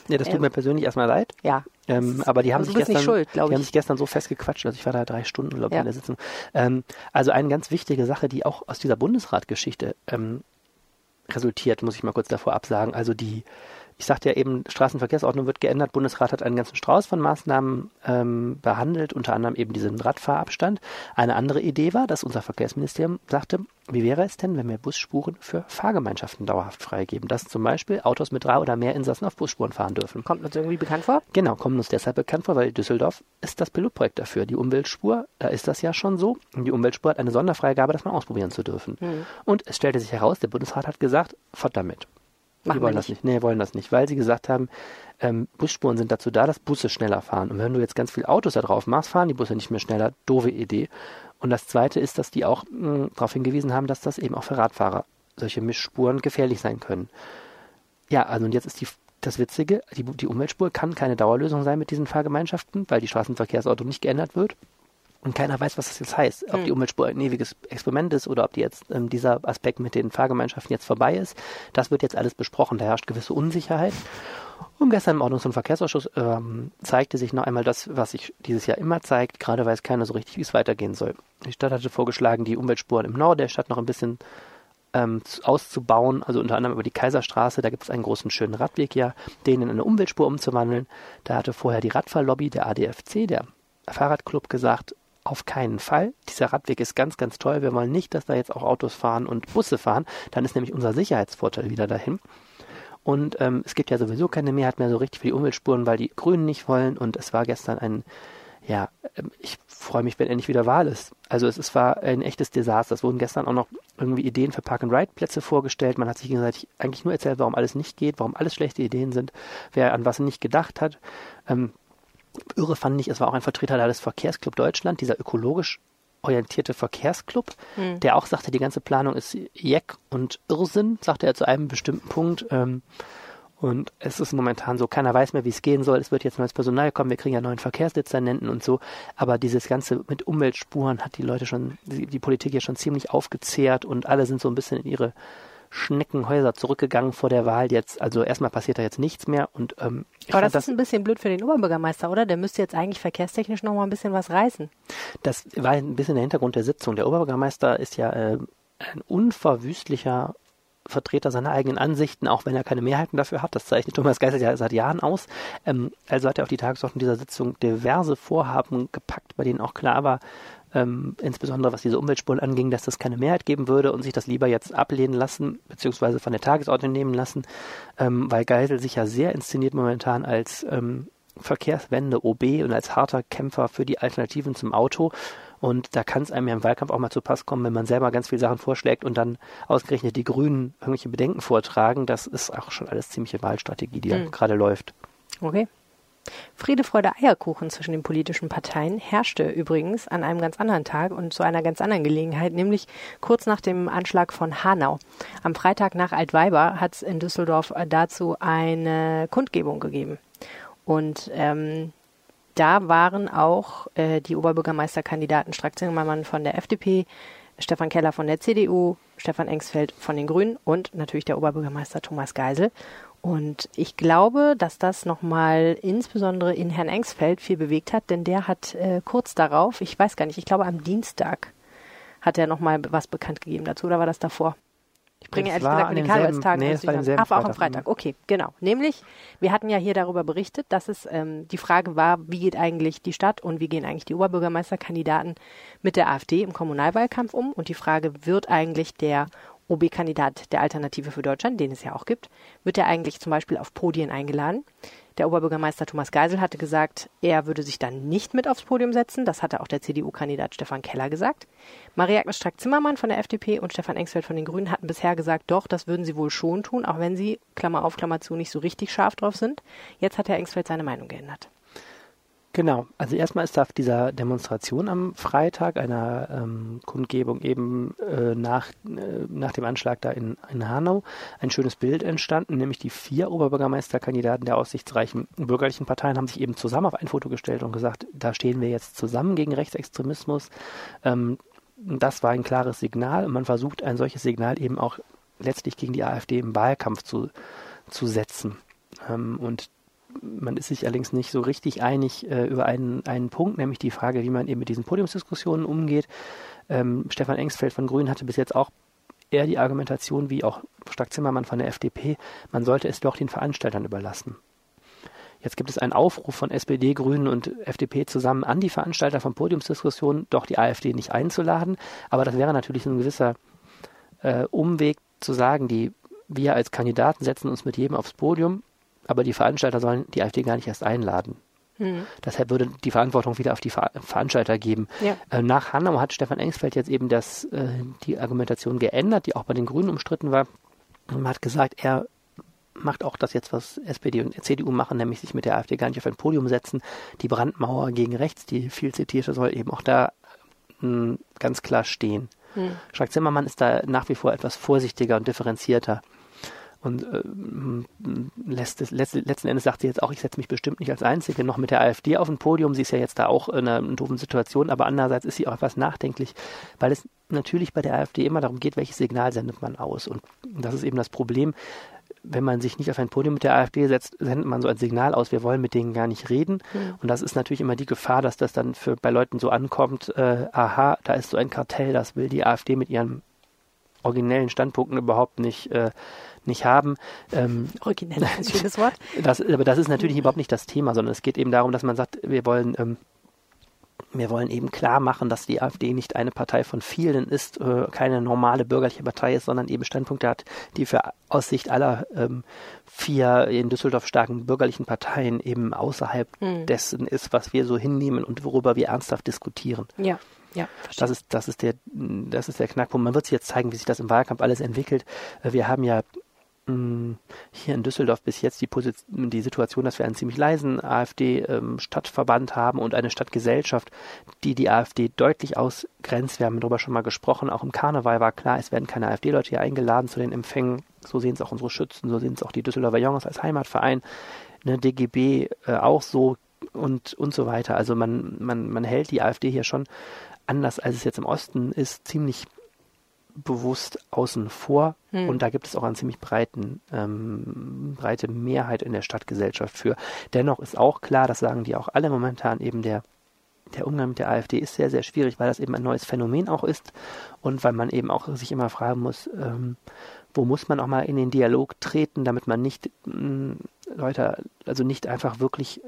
Ja, das tut ähm, mir persönlich erstmal leid. Ja. Ähm, aber die haben, sich gestern, schuld, die haben sich gestern so festgequatscht, also ich war da drei Stunden, glaube ich, ja. in der Sitzung. Ähm, also eine ganz wichtige Sache, die auch aus dieser Bundesratgeschichte ähm, resultiert, muss ich mal kurz davor absagen. Also die ich sagte ja eben, Straßenverkehrsordnung wird geändert. Bundesrat hat einen ganzen Strauß von Maßnahmen ähm, behandelt, unter anderem eben diesen Radfahrabstand. Eine andere Idee war, dass unser Verkehrsministerium sagte, wie wäre es denn, wenn wir Busspuren für Fahrgemeinschaften dauerhaft freigeben? Dass zum Beispiel Autos mit drei oder mehr Insassen auf Busspuren fahren dürfen. Kommt uns irgendwie bekannt vor? Genau, kommt uns deshalb bekannt vor, weil Düsseldorf ist das Pilotprojekt dafür. Die Umweltspur, da ist das ja schon so. Und die Umweltspur hat eine Sonderfreigabe, das mal ausprobieren zu dürfen. Hm. Und es stellte sich heraus, der Bundesrat hat gesagt, fort damit. Machen die wollen wir das nicht. Nee, wollen das nicht, weil sie gesagt haben, ähm, Busspuren sind dazu da, dass Busse schneller fahren. Und wenn du jetzt ganz viele Autos da drauf machst, fahren die Busse nicht mehr schneller. Doofe Idee. Und das Zweite ist, dass die auch darauf hingewiesen haben, dass das eben auch für Radfahrer solche Mischspuren gefährlich sein können. Ja, also und jetzt ist die, das Witzige, die, die Umweltspur kann keine Dauerlösung sein mit diesen Fahrgemeinschaften, weil die Straßenverkehrsordnung nicht geändert wird. Und keiner weiß, was das jetzt heißt. Ob hm. die Umweltspur ein ewiges Experiment ist oder ob die jetzt ähm, dieser Aspekt mit den Fahrgemeinschaften jetzt vorbei ist. Das wird jetzt alles besprochen. Da herrscht gewisse Unsicherheit. Und gestern im Ordnungs- und Verkehrsausschuss ähm, zeigte sich noch einmal das, was sich dieses Jahr immer zeigt. Gerade weiß keiner so richtig, wie es weitergehen soll. Die Stadt hatte vorgeschlagen, die Umweltspuren im Norden der Stadt noch ein bisschen ähm, auszubauen, also unter anderem über die Kaiserstraße. Da gibt es einen großen schönen Radweg ja, den in eine Umweltspur umzuwandeln. Da hatte vorher die Radfahrlobby, der ADFC, der Fahrradclub, gesagt, auf keinen Fall. Dieser Radweg ist ganz, ganz toll. Wir wollen nicht, dass da jetzt auch Autos fahren und Busse fahren. Dann ist nämlich unser Sicherheitsvorteil wieder dahin. Und ähm, es gibt ja sowieso keine Mehrheit mehr so richtig für die Umweltspuren, weil die Grünen nicht wollen. Und es war gestern ein, ja, ähm, ich freue mich, wenn endlich wieder Wahl ist. Also es, es war ein echtes Desaster. Es wurden gestern auch noch irgendwie Ideen für Park-and-Ride-Plätze vorgestellt. Man hat sich gegenseitig eigentlich nur erzählt, warum alles nicht geht, warum alles schlechte Ideen sind, wer an was nicht gedacht hat. Ähm, irre fand ich, es war auch ein Vertreter des Verkehrsclub Deutschland, dieser ökologisch orientierte Verkehrsclub, mhm. der auch sagte, die ganze Planung ist Jeck und Irrsinn, sagte er zu einem bestimmten Punkt. Ähm, und es ist momentan so, keiner weiß mehr, wie es gehen soll. Es wird jetzt neues Personal kommen, wir kriegen ja neuen Verkehrsdezernenten und so. Aber dieses Ganze mit Umweltspuren hat die Leute schon, die, die Politik ja schon ziemlich aufgezehrt und alle sind so ein bisschen in ihre Schneckenhäuser zurückgegangen vor der Wahl jetzt. Also erstmal passiert da jetzt nichts mehr. Und, ähm, Aber das, das ist ein bisschen blöd für den Oberbürgermeister, oder? Der müsste jetzt eigentlich verkehrstechnisch noch mal ein bisschen was reißen. Das war ein bisschen der Hintergrund der Sitzung. Der Oberbürgermeister ist ja äh, ein unverwüstlicher Vertreter seiner eigenen Ansichten, auch wenn er keine Mehrheiten dafür hat. Das zeichnet Thomas Geisel ja seit Jahren aus. Ähm, also hat er auf die Tagesordnung dieser Sitzung diverse Vorhaben gepackt, bei denen auch klar war, ähm, insbesondere was diese Umweltspuren anging, dass das keine Mehrheit geben würde und sich das lieber jetzt ablehnen lassen, beziehungsweise von der Tagesordnung nehmen lassen, ähm, weil Geisel sich ja sehr inszeniert momentan als ähm, Verkehrswende OB und als harter Kämpfer für die Alternativen zum Auto. Und da kann es einem ja im Wahlkampf auch mal zu Pass kommen, wenn man selber ganz viele Sachen vorschlägt und dann ausgerechnet die Grünen irgendwelche Bedenken vortragen. Das ist auch schon alles ziemliche Wahlstrategie, die mhm. gerade läuft. Okay. Friede, Freude, Eierkuchen zwischen den politischen Parteien herrschte übrigens an einem ganz anderen Tag und zu einer ganz anderen Gelegenheit, nämlich kurz nach dem Anschlag von Hanau. Am Freitag nach Altweiber hat es in Düsseldorf dazu eine Kundgebung gegeben. Und ähm, da waren auch äh, die Oberbürgermeisterkandidaten Strack Zimmermann von der FDP, Stefan Keller von der CDU, Stefan Engsfeld von den Grünen und natürlich der Oberbürgermeister Thomas Geisel. Und ich glaube, dass das nochmal insbesondere in Herrn Engsfeld viel bewegt hat, denn der hat äh, kurz darauf, ich weiß gar nicht, ich glaube am Dienstag hat er nochmal was bekannt gegeben dazu, oder war das davor? Ich bringe ehrlich gesagt den Karnevalstag. Nee, es war Ach, auch am Freitag. Okay, genau. Nämlich, wir hatten ja hier darüber berichtet, dass es ähm, die Frage war, wie geht eigentlich die Stadt und wie gehen eigentlich die Oberbürgermeisterkandidaten mit der AfD im Kommunalwahlkampf um? Und die Frage, wird eigentlich der OB-Kandidat der Alternative für Deutschland, den es ja auch gibt, wird er eigentlich zum Beispiel auf Podien eingeladen. Der Oberbürgermeister Thomas Geisel hatte gesagt, er würde sich dann nicht mit aufs Podium setzen. Das hatte auch der CDU-Kandidat Stefan Keller gesagt. Maria-Agnes Strack-Zimmermann von der FDP und Stefan Engsfeld von den Grünen hatten bisher gesagt, doch, das würden sie wohl schon tun, auch wenn sie, Klammer auf, Klammer zu, nicht so richtig scharf drauf sind. Jetzt hat Herr Engsfeld seine Meinung geändert. Genau, also erstmal ist auf dieser Demonstration am Freitag, einer ähm, Kundgebung eben äh, nach, äh, nach dem Anschlag da in, in Hanau, ein schönes Bild entstanden, nämlich die vier Oberbürgermeisterkandidaten der aussichtsreichen bürgerlichen Parteien haben sich eben zusammen auf ein Foto gestellt und gesagt, da stehen wir jetzt zusammen gegen Rechtsextremismus. Ähm, das war ein klares Signal und man versucht ein solches Signal eben auch letztlich gegen die AfD im Wahlkampf zu, zu setzen. Ähm, und man ist sich allerdings nicht so richtig einig äh, über einen, einen Punkt, nämlich die Frage, wie man eben mit diesen Podiumsdiskussionen umgeht. Ähm, Stefan Engsfeld von Grünen hatte bis jetzt auch eher die Argumentation, wie auch Stark Zimmermann von der FDP, man sollte es doch den Veranstaltern überlassen. Jetzt gibt es einen Aufruf von SPD, Grünen und FDP zusammen an die Veranstalter von Podiumsdiskussionen, doch die AfD nicht einzuladen. Aber das wäre natürlich ein gewisser äh, Umweg zu sagen, die wir als Kandidaten setzen uns mit jedem aufs Podium aber die Veranstalter sollen die AfD gar nicht erst einladen. Mhm. Deshalb würde die Verantwortung wieder auf die Ver Veranstalter geben. Ja. Äh, nach Hanau hat Stefan Engsfeld jetzt eben das, äh, die Argumentation geändert, die auch bei den Grünen umstritten war. Und man hat gesagt, er macht auch das jetzt, was SPD und CDU machen, nämlich sich mit der AfD gar nicht auf ein Podium setzen. Die Brandmauer gegen rechts, die viel zitierte, soll eben auch da mh, ganz klar stehen. Hm. Strack Zimmermann ist da nach wie vor etwas vorsichtiger und differenzierter und äh, lässt es, letzt, letzten Endes sagt sie jetzt auch, ich setze mich bestimmt nicht als Einzige noch mit der AfD auf ein Podium. Sie ist ja jetzt da auch in einer, doofen Situation, aber andererseits ist sie auch etwas nachdenklich, weil es natürlich bei der AfD immer darum geht, welches Signal sendet man aus. Und das ist eben das Problem. Wenn man sich nicht auf ein Podium mit der AfD setzt, sendet man so ein Signal aus, wir wollen mit denen gar nicht reden. Mhm. Und das ist natürlich immer die Gefahr, dass das dann für, bei Leuten so ankommt, äh, aha, da ist so ein Kartell, das will die AfD mit ihren originellen Standpunkten überhaupt nicht äh, nicht haben. Ähm, Originell ein schönes Wort. Das, aber das ist natürlich überhaupt nicht das Thema, sondern es geht eben darum, dass man sagt, wir wollen ähm, wir wollen eben klar machen, dass die AfD nicht eine Partei von vielen ist, äh, keine normale bürgerliche Partei ist, sondern eben Standpunkte hat, die für aus Sicht aller ähm, vier in Düsseldorf starken bürgerlichen Parteien eben außerhalb hm. dessen ist, was wir so hinnehmen und worüber wir ernsthaft diskutieren. Ja. Ja, das ist, das ist der, das ist der Knackpunkt. Man wird sich jetzt zeigen, wie sich das im Wahlkampf alles entwickelt. Äh, wir haben ja hier in Düsseldorf bis jetzt die, Position, die Situation, dass wir einen ziemlich leisen AfD-Stadtverband ähm, haben und eine Stadtgesellschaft, die die AfD deutlich ausgrenzt. Wir haben darüber schon mal gesprochen. Auch im Karneval war klar, es werden keine AfD-Leute hier eingeladen zu den Empfängen. So sehen es auch unsere Schützen, so sehen es auch die Düsseldorfer Jungs als Heimatverein, ne, DGB äh, auch so und, und so weiter. Also man, man, man hält die AfD hier schon anders, als es jetzt im Osten ist, ziemlich bewusst außen vor hm. und da gibt es auch eine ziemlich breiten, ähm, breite Mehrheit in der Stadtgesellschaft für. Dennoch ist auch klar, das sagen die auch alle momentan, eben der der Umgang mit der AfD ist sehr, sehr schwierig, weil das eben ein neues Phänomen auch ist und weil man eben auch sich immer fragen muss, ähm, wo muss man auch mal in den Dialog treten, damit man nicht mh, Leute, also nicht einfach wirklich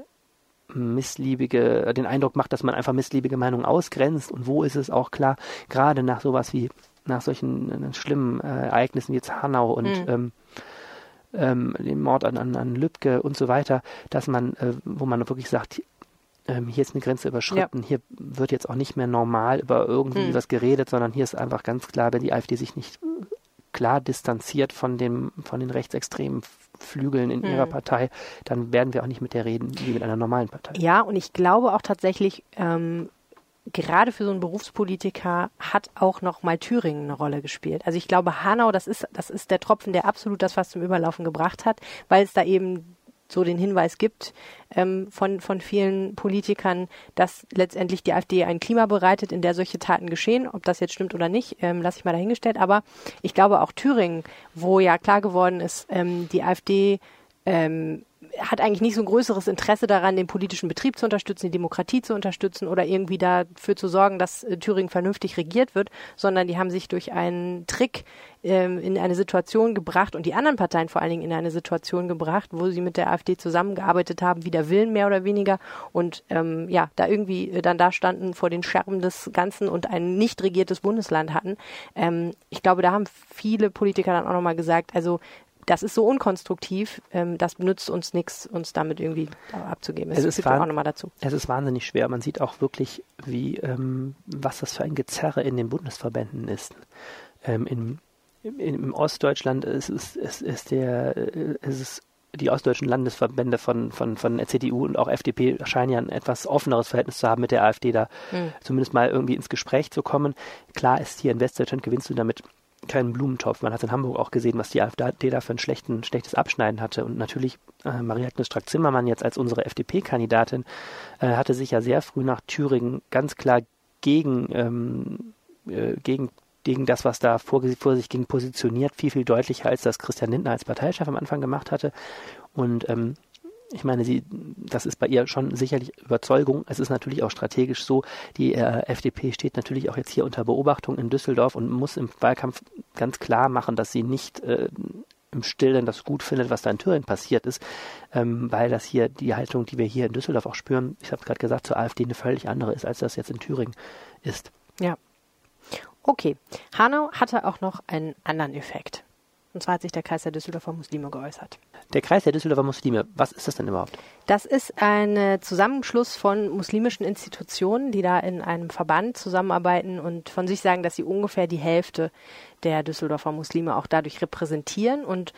missliebige, den Eindruck macht, dass man einfach missliebige Meinungen ausgrenzt und wo ist es auch klar, gerade nach sowas wie nach solchen äh, schlimmen äh, Ereignissen wie jetzt Hanau und mhm. ähm, ähm, dem Mord an, an, an Lübcke und so weiter, dass man, äh, wo man wirklich sagt, ähm, hier ist eine Grenze überschritten, ja. hier wird jetzt auch nicht mehr normal über irgendwie mhm. was geredet, sondern hier ist einfach ganz klar, wenn die AfD sich nicht klar distanziert von dem, von den rechtsextremen Flügeln in mhm. ihrer Partei, dann werden wir auch nicht mit der reden wie mit einer normalen Partei. Ja, und ich glaube auch tatsächlich, ähm, gerade für so einen Berufspolitiker hat auch noch mal Thüringen eine Rolle gespielt. Also ich glaube, Hanau, das ist, das ist der Tropfen, der absolut das was zum Überlaufen gebracht hat, weil es da eben so den Hinweis gibt ähm, von, von vielen Politikern, dass letztendlich die AfD ein Klima bereitet, in der solche Taten geschehen. Ob das jetzt stimmt oder nicht, ähm, lasse ich mal dahingestellt. Aber ich glaube auch Thüringen, wo ja klar geworden ist, ähm, die AfD ähm, hat eigentlich nicht so ein größeres Interesse daran, den politischen Betrieb zu unterstützen, die Demokratie zu unterstützen oder irgendwie dafür zu sorgen, dass äh, Thüringen vernünftig regiert wird, sondern die haben sich durch einen Trick ähm, in eine Situation gebracht und die anderen Parteien vor allen Dingen in eine Situation gebracht, wo sie mit der AfD zusammengearbeitet haben, wider Willen mehr oder weniger und ähm, ja, da irgendwie äh, dann da standen vor den Scherben des Ganzen und ein nicht regiertes Bundesland hatten. Ähm, ich glaube, da haben viele Politiker dann auch nochmal gesagt, also das ist so unkonstruktiv, ähm, das benutzt uns nichts, uns damit irgendwie abzugeben. Das es ist auch nochmal dazu. Es ist wahnsinnig schwer. Man sieht auch wirklich, wie, ähm, was das für ein Gezerre in den Bundesverbänden ist. Ähm, in, in, Im Ostdeutschland ist es, ist, ist der, äh, ist es die ostdeutschen Landesverbände von, von, von CDU und auch FDP scheinen ja ein etwas offeneres Verhältnis zu haben mit der AfD, da mhm. zumindest mal irgendwie ins Gespräch zu kommen. Klar ist hier in Westdeutschland gewinnst du damit keinen Blumentopf. Man hat in Hamburg auch gesehen, was die AfD da für ein schlechtes Abschneiden hatte. Und natürlich äh, Marie-Agnes Strack-Zimmermann jetzt als unsere FDP-Kandidatin äh, hatte sich ja sehr früh nach Thüringen ganz klar gegen, ähm, äh, gegen gegen das, was da vor, vor, sich ging, positioniert, viel, viel deutlicher, als das Christian Lindner als Parteichef am Anfang gemacht hatte. Und ähm, ich meine, sie, das ist bei ihr schon sicherlich Überzeugung. Es ist natürlich auch strategisch so. Die äh, FDP steht natürlich auch jetzt hier unter Beobachtung in Düsseldorf und muss im Wahlkampf ganz klar machen, dass sie nicht äh, im Stillen das gut findet, was da in Thüringen passiert ist, ähm, weil das hier die Haltung, die wir hier in Düsseldorf auch spüren, ich habe gerade gesagt, zur AfD eine völlig andere ist, als das jetzt in Thüringen ist. Ja. Okay. Hanau hatte auch noch einen anderen Effekt. Und zwar hat sich der Kreis der Düsseldorfer Muslime geäußert. Der Kreis der Düsseldorfer Muslime, was ist das denn überhaupt? Das ist ein Zusammenschluss von muslimischen Institutionen, die da in einem Verband zusammenarbeiten und von sich sagen, dass sie ungefähr die Hälfte der Düsseldorfer Muslime auch dadurch repräsentieren und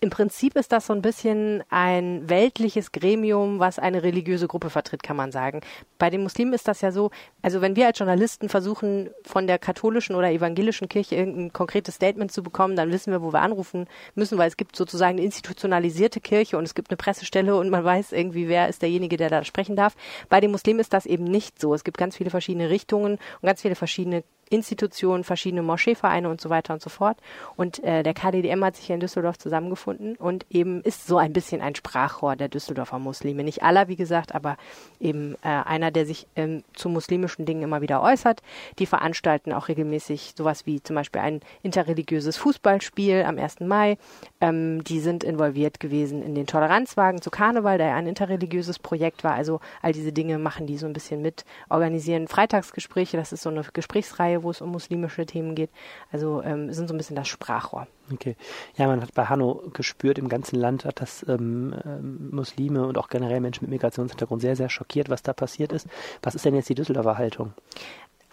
im Prinzip ist das so ein bisschen ein weltliches Gremium, was eine religiöse Gruppe vertritt, kann man sagen. Bei den Muslimen ist das ja so, also wenn wir als Journalisten versuchen, von der katholischen oder evangelischen Kirche irgendein konkretes Statement zu bekommen, dann wissen wir, wo wir anrufen müssen, weil es gibt sozusagen eine institutionalisierte Kirche und es gibt eine Pressestelle und man weiß irgendwie, wer ist derjenige, der da sprechen darf. Bei den Muslimen ist das eben nicht so. Es gibt ganz viele verschiedene Richtungen und ganz viele verschiedene Institutionen, verschiedene Moscheevereine und so weiter und so fort. Und äh, der KDDM hat sich hier in Düsseldorf zusammengefunden und eben ist so ein bisschen ein Sprachrohr der Düsseldorfer Muslime. Nicht aller, wie gesagt, aber eben äh, einer, der sich ähm, zu muslimischen Dingen immer wieder äußert. Die veranstalten auch regelmäßig sowas wie zum Beispiel ein interreligiöses Fußballspiel am 1. Mai. Ähm, die sind involviert gewesen in den Toleranzwagen zu Karneval, der ja ein interreligiöses Projekt war. Also all diese Dinge machen die so ein bisschen mit, organisieren Freitagsgespräche. Das ist so eine Gesprächsreihe wo es um muslimische Themen geht. Also ähm, sind so ein bisschen das Sprachrohr. Okay. Ja, man hat bei Hanno gespürt, im ganzen Land hat das ähm, ähm, Muslime und auch generell Menschen mit Migrationshintergrund sehr, sehr schockiert, was da passiert ist. Was ist denn jetzt die Düsseldorfer Haltung?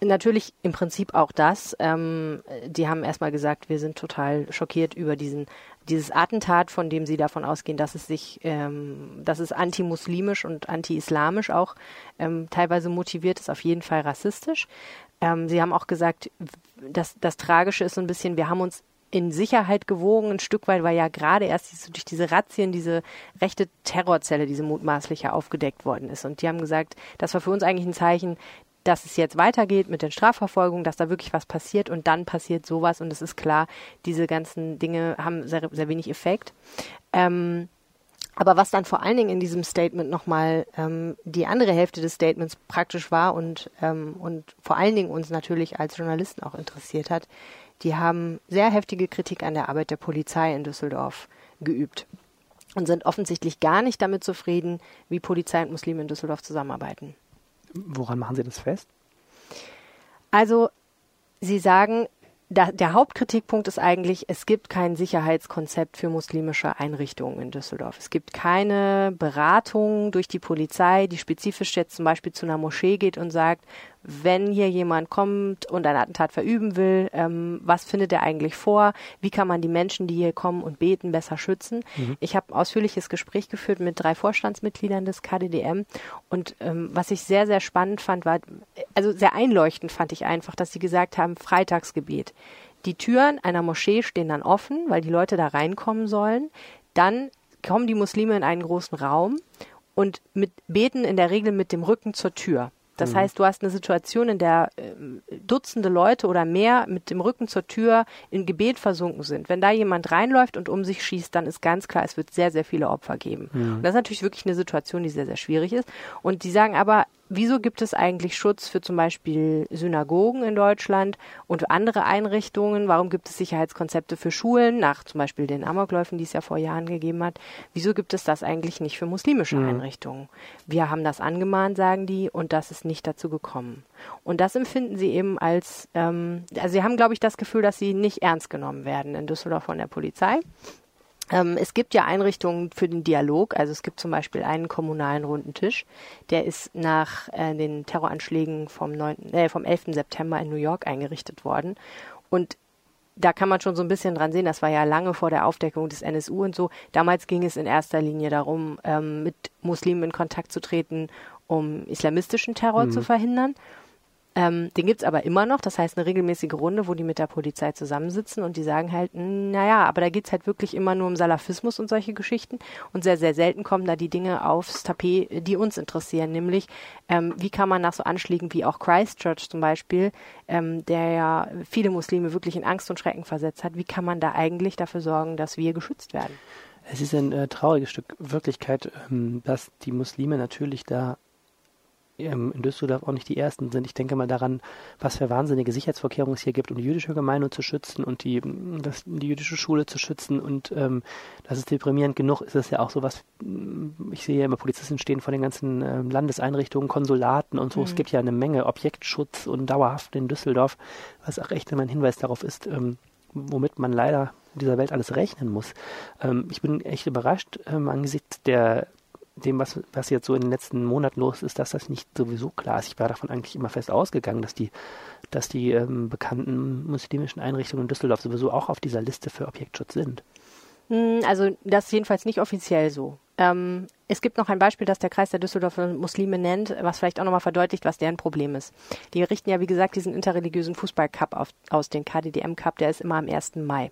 Natürlich im Prinzip auch das. Ähm, die haben erstmal gesagt, wir sind total schockiert über diesen dieses Attentat, von dem sie davon ausgehen, dass es sich, ähm, dass es antimuslimisch und anti-islamisch auch ähm, teilweise motiviert ist, auf jeden Fall rassistisch. Ähm, sie haben auch gesagt, dass das Tragische ist so ein bisschen, wir haben uns in Sicherheit gewogen, ein Stück weit, weil ja gerade erst durch diese Razzien diese rechte Terrorzelle, diese mutmaßliche, aufgedeckt worden ist. Und die haben gesagt, das war für uns eigentlich ein Zeichen, dass es jetzt weitergeht mit den Strafverfolgungen, dass da wirklich was passiert und dann passiert sowas und es ist klar, diese ganzen Dinge haben sehr, sehr wenig Effekt. Ähm, aber was dann vor allen Dingen in diesem Statement nochmal ähm, die andere Hälfte des Statements praktisch war und, ähm, und vor allen Dingen uns natürlich als Journalisten auch interessiert hat, die haben sehr heftige Kritik an der Arbeit der Polizei in Düsseldorf geübt und sind offensichtlich gar nicht damit zufrieden, wie Polizei und Muslime in Düsseldorf zusammenarbeiten. Woran machen Sie das fest? Also, Sie sagen, da, der Hauptkritikpunkt ist eigentlich, es gibt kein Sicherheitskonzept für muslimische Einrichtungen in Düsseldorf. Es gibt keine Beratung durch die Polizei, die spezifisch jetzt zum Beispiel zu einer Moschee geht und sagt, wenn hier jemand kommt und ein Attentat verüben will, ähm, was findet er eigentlich vor? Wie kann man die Menschen, die hier kommen und beten, besser schützen? Mhm. Ich habe ein ausführliches Gespräch geführt mit drei Vorstandsmitgliedern des KDDM und ähm, was ich sehr, sehr spannend fand, war, also sehr einleuchtend fand ich einfach, dass sie gesagt haben, Freitagsgebet. Die Türen einer Moschee stehen dann offen, weil die Leute da reinkommen sollen. Dann kommen die Muslime in einen großen Raum und mit beten in der Regel mit dem Rücken zur Tür. Das mhm. heißt, du hast eine Situation, in der äh, Dutzende Leute oder mehr mit dem Rücken zur Tür in Gebet versunken sind. Wenn da jemand reinläuft und um sich schießt, dann ist ganz klar, es wird sehr, sehr viele Opfer geben. Mhm. Und das ist natürlich wirklich eine Situation, die sehr, sehr schwierig ist. Und die sagen aber, wieso gibt es eigentlich Schutz für zum Beispiel Synagogen in Deutschland und andere Einrichtungen? Warum gibt es Sicherheitskonzepte für Schulen, nach zum Beispiel den Amokläufen, die es ja vor Jahren gegeben hat? Wieso gibt es das eigentlich nicht für muslimische mhm. Einrichtungen? Wir haben das angemahnt, sagen die, und das ist nicht dazu gekommen. Und das empfinden sie eben als, ähm, also sie haben, glaube ich, das Gefühl, dass sie nicht ernst genommen werden in Düsseldorf von der Polizei. Ähm, es gibt ja Einrichtungen für den Dialog. Also es gibt zum Beispiel einen kommunalen runden Tisch. Der ist nach äh, den Terroranschlägen vom, 9., äh, vom 11. September in New York eingerichtet worden. Und da kann man schon so ein bisschen dran sehen, das war ja lange vor der Aufdeckung des NSU und so. Damals ging es in erster Linie darum, ähm, mit Muslimen in Kontakt zu treten, um islamistischen Terror mhm. zu verhindern. Ähm, den gibt's aber immer noch, das heißt eine regelmäßige Runde, wo die mit der Polizei zusammensitzen und die sagen halt, naja, aber da geht's halt wirklich immer nur um Salafismus und solche Geschichten. Und sehr, sehr selten kommen da die Dinge aufs Tapet, die uns interessieren, nämlich ähm, wie kann man nach so Anschlägen wie auch Christchurch zum Beispiel, ähm, der ja viele Muslime wirklich in Angst und Schrecken versetzt hat, wie kann man da eigentlich dafür sorgen, dass wir geschützt werden? Es ist ein äh, trauriges Stück Wirklichkeit, ähm, dass die Muslime natürlich da in Düsseldorf auch nicht die ersten sind. Ich denke mal daran, was für wahnsinnige Sicherheitsvorkehrungen es hier gibt, um die jüdische Gemeinde zu schützen und die, das, die jüdische Schule zu schützen. Und ähm, das ist deprimierend genug. Ist es ja auch so was, ich sehe ja immer Polizisten stehen vor den ganzen äh, Landeseinrichtungen, Konsulaten und so. Mhm. Es gibt ja eine Menge Objektschutz und dauerhaft in Düsseldorf, was auch echt immer ein Hinweis darauf ist, ähm, womit man leider in dieser Welt alles rechnen muss. Ähm, ich bin echt überrascht ähm, angesichts der dem, was, was jetzt so in den letzten Monaten los ist, dass das nicht sowieso klar ist. Ich war davon eigentlich immer fest ausgegangen, dass die, dass die ähm, bekannten muslimischen Einrichtungen in Düsseldorf sowieso auch auf dieser Liste für Objektschutz sind. Hm, also das ist jedenfalls nicht offiziell so. Ähm, es gibt noch ein Beispiel, das der Kreis der Düsseldorfer Muslime nennt, was vielleicht auch nochmal verdeutlicht, was deren Problem ist. Die richten ja, wie gesagt, diesen interreligiösen Fußballcup aus, den KDDM Cup, der ist immer am 1. Mai.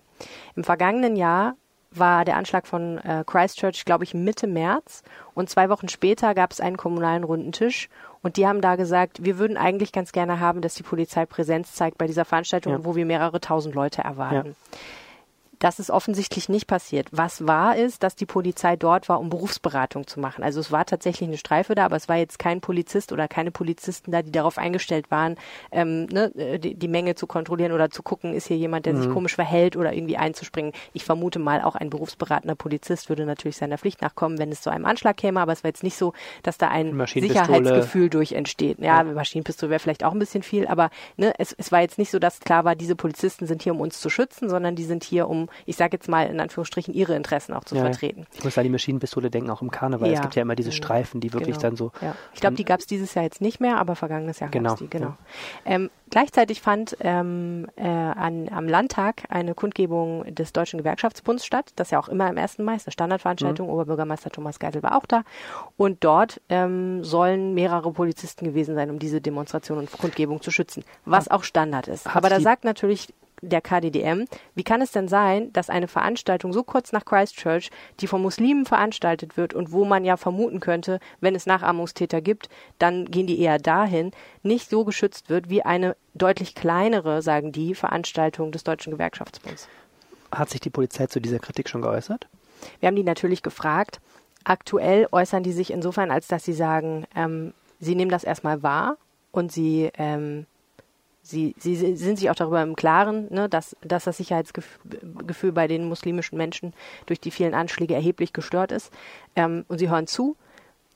Im vergangenen Jahr war der Anschlag von äh, Christchurch, glaube ich, Mitte März. Und zwei Wochen später gab es einen kommunalen Rundentisch. Und die haben da gesagt, wir würden eigentlich ganz gerne haben, dass die Polizei Präsenz zeigt bei dieser Veranstaltung, ja. wo wir mehrere tausend Leute erwarten. Ja. Das ist offensichtlich nicht passiert. Was war ist, dass die Polizei dort war, um Berufsberatung zu machen. Also es war tatsächlich eine Streife da, aber es war jetzt kein Polizist oder keine Polizisten da, die darauf eingestellt waren, ähm, ne, die, die, Menge zu kontrollieren oder zu gucken, ist hier jemand, der mhm. sich komisch verhält oder irgendwie einzuspringen. Ich vermute mal, auch ein berufsberatender Polizist würde natürlich seiner Pflicht nachkommen, wenn es zu einem Anschlag käme, aber es war jetzt nicht so, dass da ein Sicherheitsgefühl durch entsteht. Ja, ja. Maschinenpistole wäre vielleicht auch ein bisschen viel, aber ne, es, es war jetzt nicht so, dass klar war, diese Polizisten sind hier, um uns zu schützen, sondern die sind hier, um ich sage jetzt mal in Anführungsstrichen, ihre Interessen auch zu ja, vertreten. Ich muss an die Maschinenpistole denken, auch im Karneval. Ja. Es gibt ja immer diese mhm. Streifen, die wirklich genau. dann so. Ja. Ich glaube, die gab es dieses Jahr jetzt nicht mehr, aber vergangenes Jahr genau. gab es die, genau. Ähm, gleichzeitig fand ähm, äh, an, am Landtag eine Kundgebung des Deutschen Gewerkschaftsbunds statt, das ja auch immer am 1. Mai ist, eine Standardveranstaltung. Mhm. Oberbürgermeister Thomas Geisel war auch da. Und dort ähm, sollen mehrere Polizisten gewesen sein, um diese Demonstration und Kundgebung zu schützen, was auch Standard ist. Aber da sagt natürlich der KDDM. Wie kann es denn sein, dass eine Veranstaltung so kurz nach Christchurch, die von Muslimen veranstaltet wird und wo man ja vermuten könnte, wenn es Nachahmungstäter gibt, dann gehen die eher dahin, nicht so geschützt wird wie eine deutlich kleinere, sagen die, Veranstaltung des Deutschen Gewerkschaftsbunds? Hat sich die Polizei zu dieser Kritik schon geäußert? Wir haben die natürlich gefragt. Aktuell äußern die sich insofern, als dass sie sagen, ähm, sie nehmen das erstmal wahr und sie ähm, Sie, sie sind sich auch darüber im Klaren, ne, dass, dass das Sicherheitsgefühl bei den muslimischen Menschen durch die vielen Anschläge erheblich gestört ist. Ähm, und sie hören zu.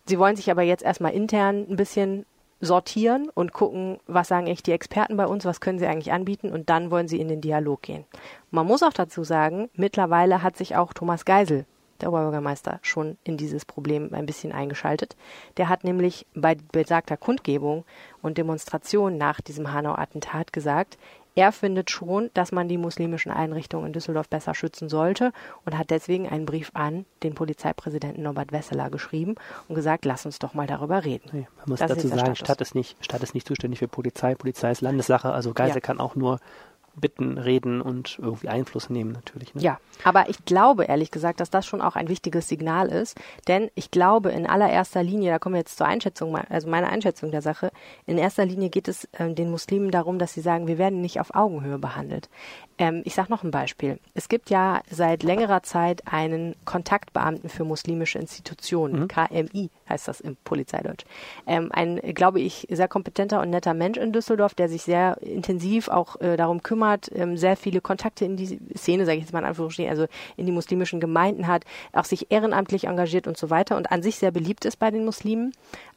Sie wollen sich aber jetzt erstmal intern ein bisschen sortieren und gucken, was sagen echt die Experten bei uns, was können sie eigentlich anbieten und dann wollen sie in den Dialog gehen. Man muss auch dazu sagen, mittlerweile hat sich auch Thomas Geisel der Oberbürgermeister, schon in dieses Problem ein bisschen eingeschaltet. Der hat nämlich bei besagter Kundgebung und Demonstration nach diesem Hanau-Attentat gesagt, er findet schon, dass man die muslimischen Einrichtungen in Düsseldorf besser schützen sollte und hat deswegen einen Brief an den Polizeipräsidenten Norbert Wesseler geschrieben und gesagt, lass uns doch mal darüber reden. Nee, man muss das dazu sagen, Stadt ist, nicht, Stadt ist nicht zuständig für Polizei, Polizei ist Landessache, also Geisel ja. kann auch nur bitten, reden und irgendwie Einfluss nehmen natürlich. Ne? Ja, aber ich glaube ehrlich gesagt, dass das schon auch ein wichtiges Signal ist, denn ich glaube in allererster Linie, da kommen wir jetzt zur Einschätzung, also meine Einschätzung der Sache, in erster Linie geht es äh, den Muslimen darum, dass sie sagen, wir werden nicht auf Augenhöhe behandelt. Ähm, ich sage noch ein Beispiel. Es gibt ja seit längerer Zeit einen Kontaktbeamten für muslimische Institutionen, mhm. KMI heißt das im Polizeideutsch. Ähm, ein, glaube ich, sehr kompetenter und netter Mensch in Düsseldorf, der sich sehr intensiv auch äh, darum kümmert, ähm, sehr viele Kontakte in die Szene, sage ich jetzt mal in Anführungsstrichen, also in die muslimischen Gemeinden hat, auch sich ehrenamtlich engagiert und so weiter und an sich sehr beliebt ist bei den Muslimen.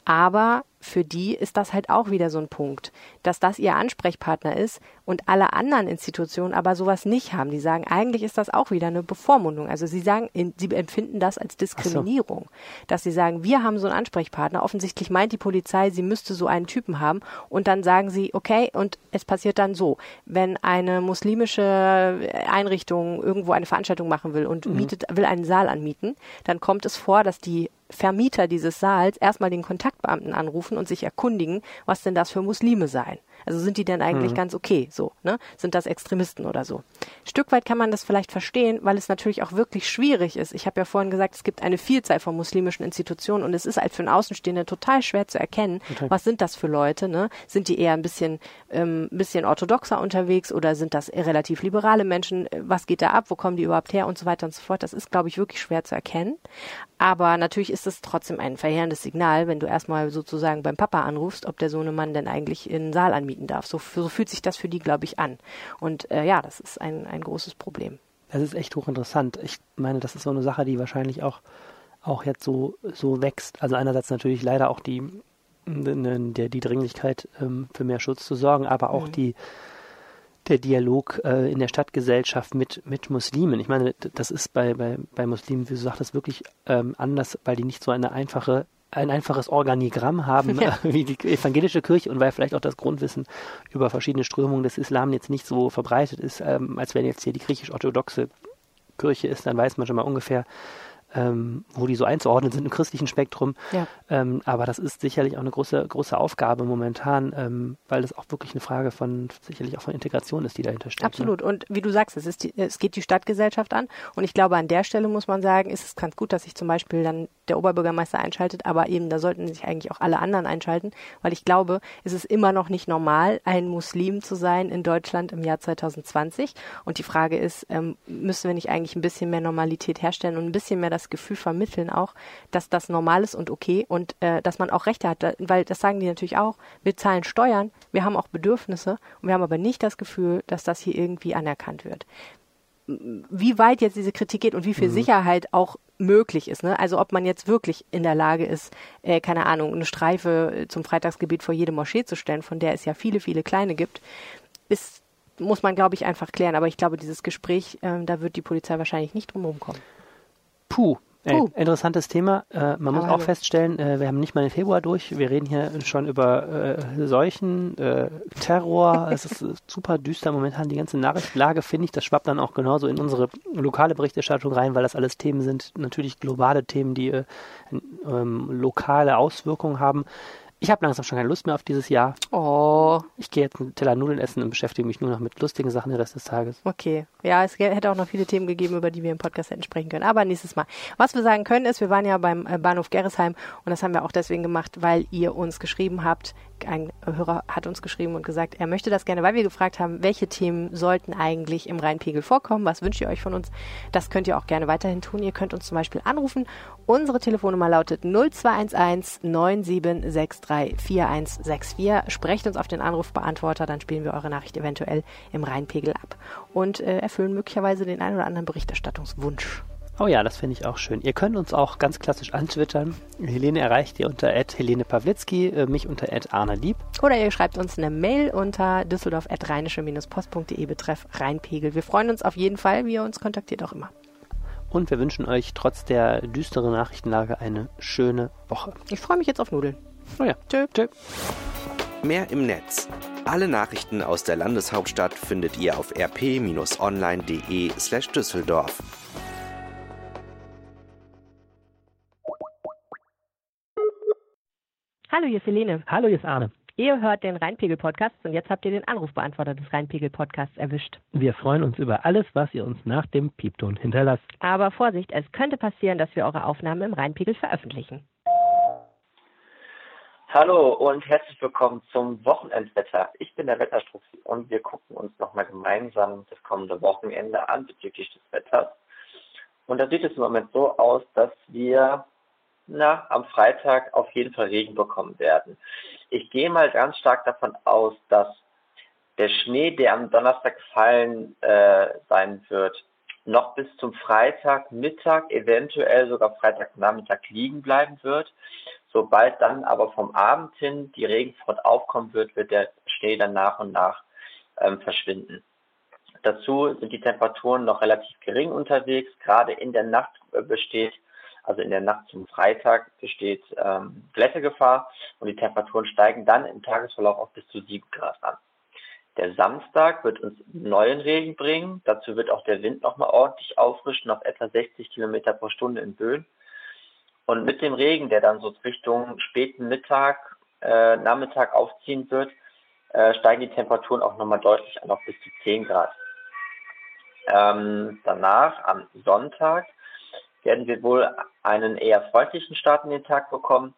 Aber für die ist das halt auch wieder so ein Punkt, dass das ihr Ansprechpartner ist und alle anderen Institutionen aber sowas nicht haben. Die sagen, eigentlich ist das auch wieder eine Bevormundung. Also sie sagen, sie empfinden das als Diskriminierung, so. dass sie sagen, wir haben so einen Ansprechpartner. Offensichtlich meint die Polizei, sie müsste so einen Typen haben und dann sagen sie, okay, und es passiert dann so, wenn eine muslimische Einrichtung irgendwo eine Veranstaltung machen will und mhm. mietet, will einen Saal anmieten, dann kommt es vor, dass die Vermieter dieses Saals erstmal den Kontaktbeamten anrufen und sich erkundigen, was denn das für Muslime seien. Also sind die denn eigentlich mhm. ganz okay so, ne? Sind das Extremisten oder so? Stück weit kann man das vielleicht verstehen, weil es natürlich auch wirklich schwierig ist. Ich habe ja vorhin gesagt, es gibt eine Vielzahl von muslimischen Institutionen und es ist halt für einen Außenstehenden total schwer zu erkennen, okay. was sind das für Leute, ne? Sind die eher ein bisschen, ähm, bisschen orthodoxer unterwegs oder sind das relativ liberale Menschen? Was geht da ab? Wo kommen die überhaupt her und so weiter und so fort? Das ist, glaube ich, wirklich schwer zu erkennen. Aber natürlich ist es trotzdem ein verheerendes Signal, wenn du erstmal sozusagen beim Papa anrufst, ob der Sohnemann denn eigentlich in den Saal anmieten darf. So, so fühlt sich das für die, glaube ich, an. Und äh, ja, das ist ein, ein großes Problem. Das ist echt hochinteressant. Ich meine, das ist so eine Sache, die wahrscheinlich auch, auch jetzt so, so wächst. Also einerseits natürlich leider auch die, die, die Dringlichkeit, ähm, für mehr Schutz zu sorgen, aber auch mhm. die der Dialog äh, in der Stadtgesellschaft mit, mit Muslimen. Ich meine, das ist bei, bei, bei Muslimen, wie du sagtest, wirklich ähm, anders, weil die nicht so eine einfache ein einfaches Organigramm haben ja. wie die evangelische Kirche und weil vielleicht auch das Grundwissen über verschiedene Strömungen des Islam jetzt nicht so verbreitet ist, ähm, als wenn jetzt hier die griechisch-orthodoxe Kirche ist, dann weiß man schon mal ungefähr, ähm, wo die so einzuordnen sind im christlichen Spektrum. Ja. Ähm, aber das ist sicherlich auch eine große, große Aufgabe momentan, ähm, weil das auch wirklich eine Frage von, sicherlich auch von Integration ist, die dahinter steht. Ne? Absolut. Ne? Und wie du sagst, es, ist die, es geht die Stadtgesellschaft an. Und ich glaube, an der Stelle muss man sagen, ist es ganz gut, dass sich zum Beispiel dann der Oberbürgermeister einschaltet, aber eben da sollten sich eigentlich auch alle anderen einschalten, weil ich glaube, es ist immer noch nicht normal, ein Muslim zu sein in Deutschland im Jahr 2020. Und die Frage ist, ähm, müssen wir nicht eigentlich ein bisschen mehr Normalität herstellen und ein bisschen mehr das das Gefühl vermitteln auch, dass das normal ist und okay und äh, dass man auch Rechte hat, weil das sagen die natürlich auch, wir zahlen Steuern, wir haben auch Bedürfnisse und wir haben aber nicht das Gefühl, dass das hier irgendwie anerkannt wird. Wie weit jetzt diese Kritik geht und wie viel mhm. Sicherheit auch möglich ist. Ne? Also ob man jetzt wirklich in der Lage ist, äh, keine Ahnung, eine Streife zum Freitagsgebet vor jede Moschee zu stellen, von der es ja viele, viele kleine gibt, ist, muss man, glaube ich, einfach klären. Aber ich glaube, dieses Gespräch, äh, da wird die Polizei wahrscheinlich nicht drum kommen. Puh. Ey, uh. Interessantes Thema. Äh, man muss auch feststellen, äh, wir haben nicht mal den Februar durch. Wir reden hier schon über äh, Seuchen, äh, Terror. es ist äh, super düster momentan. Die ganze Nachrichtenlage, finde ich, das schwappt dann auch genauso in unsere lokale Berichterstattung rein, weil das alles Themen sind, natürlich globale Themen, die äh, ähm, lokale Auswirkungen haben. Ich habe langsam schon keine Lust mehr auf dieses Jahr. Oh. Ich gehe jetzt einen Teller Nudeln essen und beschäftige mich nur noch mit lustigen Sachen den Rest des Tages. Okay. Ja, es hätte auch noch viele Themen gegeben, über die wir im Podcast hätten sprechen können. Aber nächstes Mal. Was wir sagen können, ist, wir waren ja beim äh, Bahnhof Gerresheim und das haben wir auch deswegen gemacht, weil ihr uns geschrieben habt, ein Hörer hat uns geschrieben und gesagt, er möchte das gerne, weil wir gefragt haben, welche Themen sollten eigentlich im Rheinpegel vorkommen, was wünscht ihr euch von uns? Das könnt ihr auch gerne weiterhin tun. Ihr könnt uns zum Beispiel anrufen. Unsere Telefonnummer lautet 0211 9763 4164. Sprecht uns auf den Anrufbeantworter, dann spielen wir eure Nachricht eventuell im Rheinpegel ab und äh, erfüllen möglicherweise den einen oder anderen Berichterstattungswunsch. Oh ja, das finde ich auch schön. Ihr könnt uns auch ganz klassisch antwittern. Helene erreicht ihr unter Helene Pawlitzki, äh, mich unter Arne Lieb. Oder ihr schreibt uns eine Mail unter düsseldorf.rheinische-post.de betreff Rheinpegel. Wir freuen uns auf jeden Fall, wie ihr uns kontaktiert auch immer. Und wir wünschen euch trotz der düsteren Nachrichtenlage eine schöne Woche. Ich freue mich jetzt auf Nudeln. Oh ja. Tschö. Tschö. Mehr im Netz. Alle Nachrichten aus der Landeshauptstadt findet ihr auf rp-online.de slash Düsseldorf. Hallo, hier ist Helene. Hallo, hier ist Arne. Ihr hört den Rheinpegel-Podcast und jetzt habt ihr den Anrufbeantworter des Rheinpegel-Podcasts erwischt. Wir freuen uns über alles, was ihr uns nach dem Piepton hinterlasst. Aber Vorsicht, es könnte passieren, dass wir eure Aufnahmen im Rheinpegel veröffentlichen. Hallo und herzlich willkommen zum Wochenendwetter. Ich bin der Wetterstruppi und wir gucken uns nochmal gemeinsam das kommende Wochenende an bezüglich des Wetters. Und da sieht es im Moment so aus, dass wir na, am Freitag auf jeden Fall Regen bekommen werden. Ich gehe mal ganz stark davon aus, dass der Schnee, der am Donnerstag gefallen äh, sein wird, noch bis zum Freitagmittag, eventuell sogar Freitagnachmittag liegen bleiben wird, Sobald dann aber vom Abend hin die Regenfront aufkommen wird, wird der Schnee dann nach und nach ähm, verschwinden. Dazu sind die Temperaturen noch relativ gering unterwegs. Gerade in der Nacht äh, besteht, also in der Nacht zum Freitag besteht ähm, Glättegefahr und die Temperaturen steigen dann im Tagesverlauf auf bis zu 7 Grad an. Der Samstag wird uns neuen Regen bringen. Dazu wird auch der Wind nochmal ordentlich auffrischen auf etwa 60 Kilometer pro Stunde in Böen. Und mit dem Regen, der dann so Richtung späten Mittag, äh, Nachmittag aufziehen wird, äh, steigen die Temperaturen auch nochmal deutlich an auf bis zu 10 Grad. Ähm, danach, am Sonntag, werden wir wohl einen eher freundlichen Start in den Tag bekommen.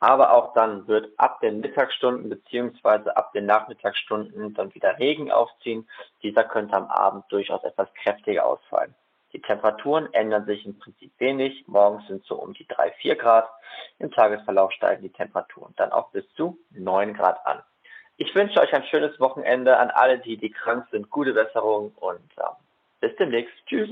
Aber auch dann wird ab den Mittagsstunden beziehungsweise ab den Nachmittagsstunden dann wieder Regen aufziehen. Dieser könnte am Abend durchaus etwas kräftiger ausfallen. Die Temperaturen ändern sich im Prinzip wenig. Morgens sind so um die 3, 4 Grad. Im Tagesverlauf steigen die Temperaturen dann auch bis zu 9 Grad an. Ich wünsche euch ein schönes Wochenende an alle, die, die krank sind. Gute Besserung und äh, bis demnächst. Tschüss.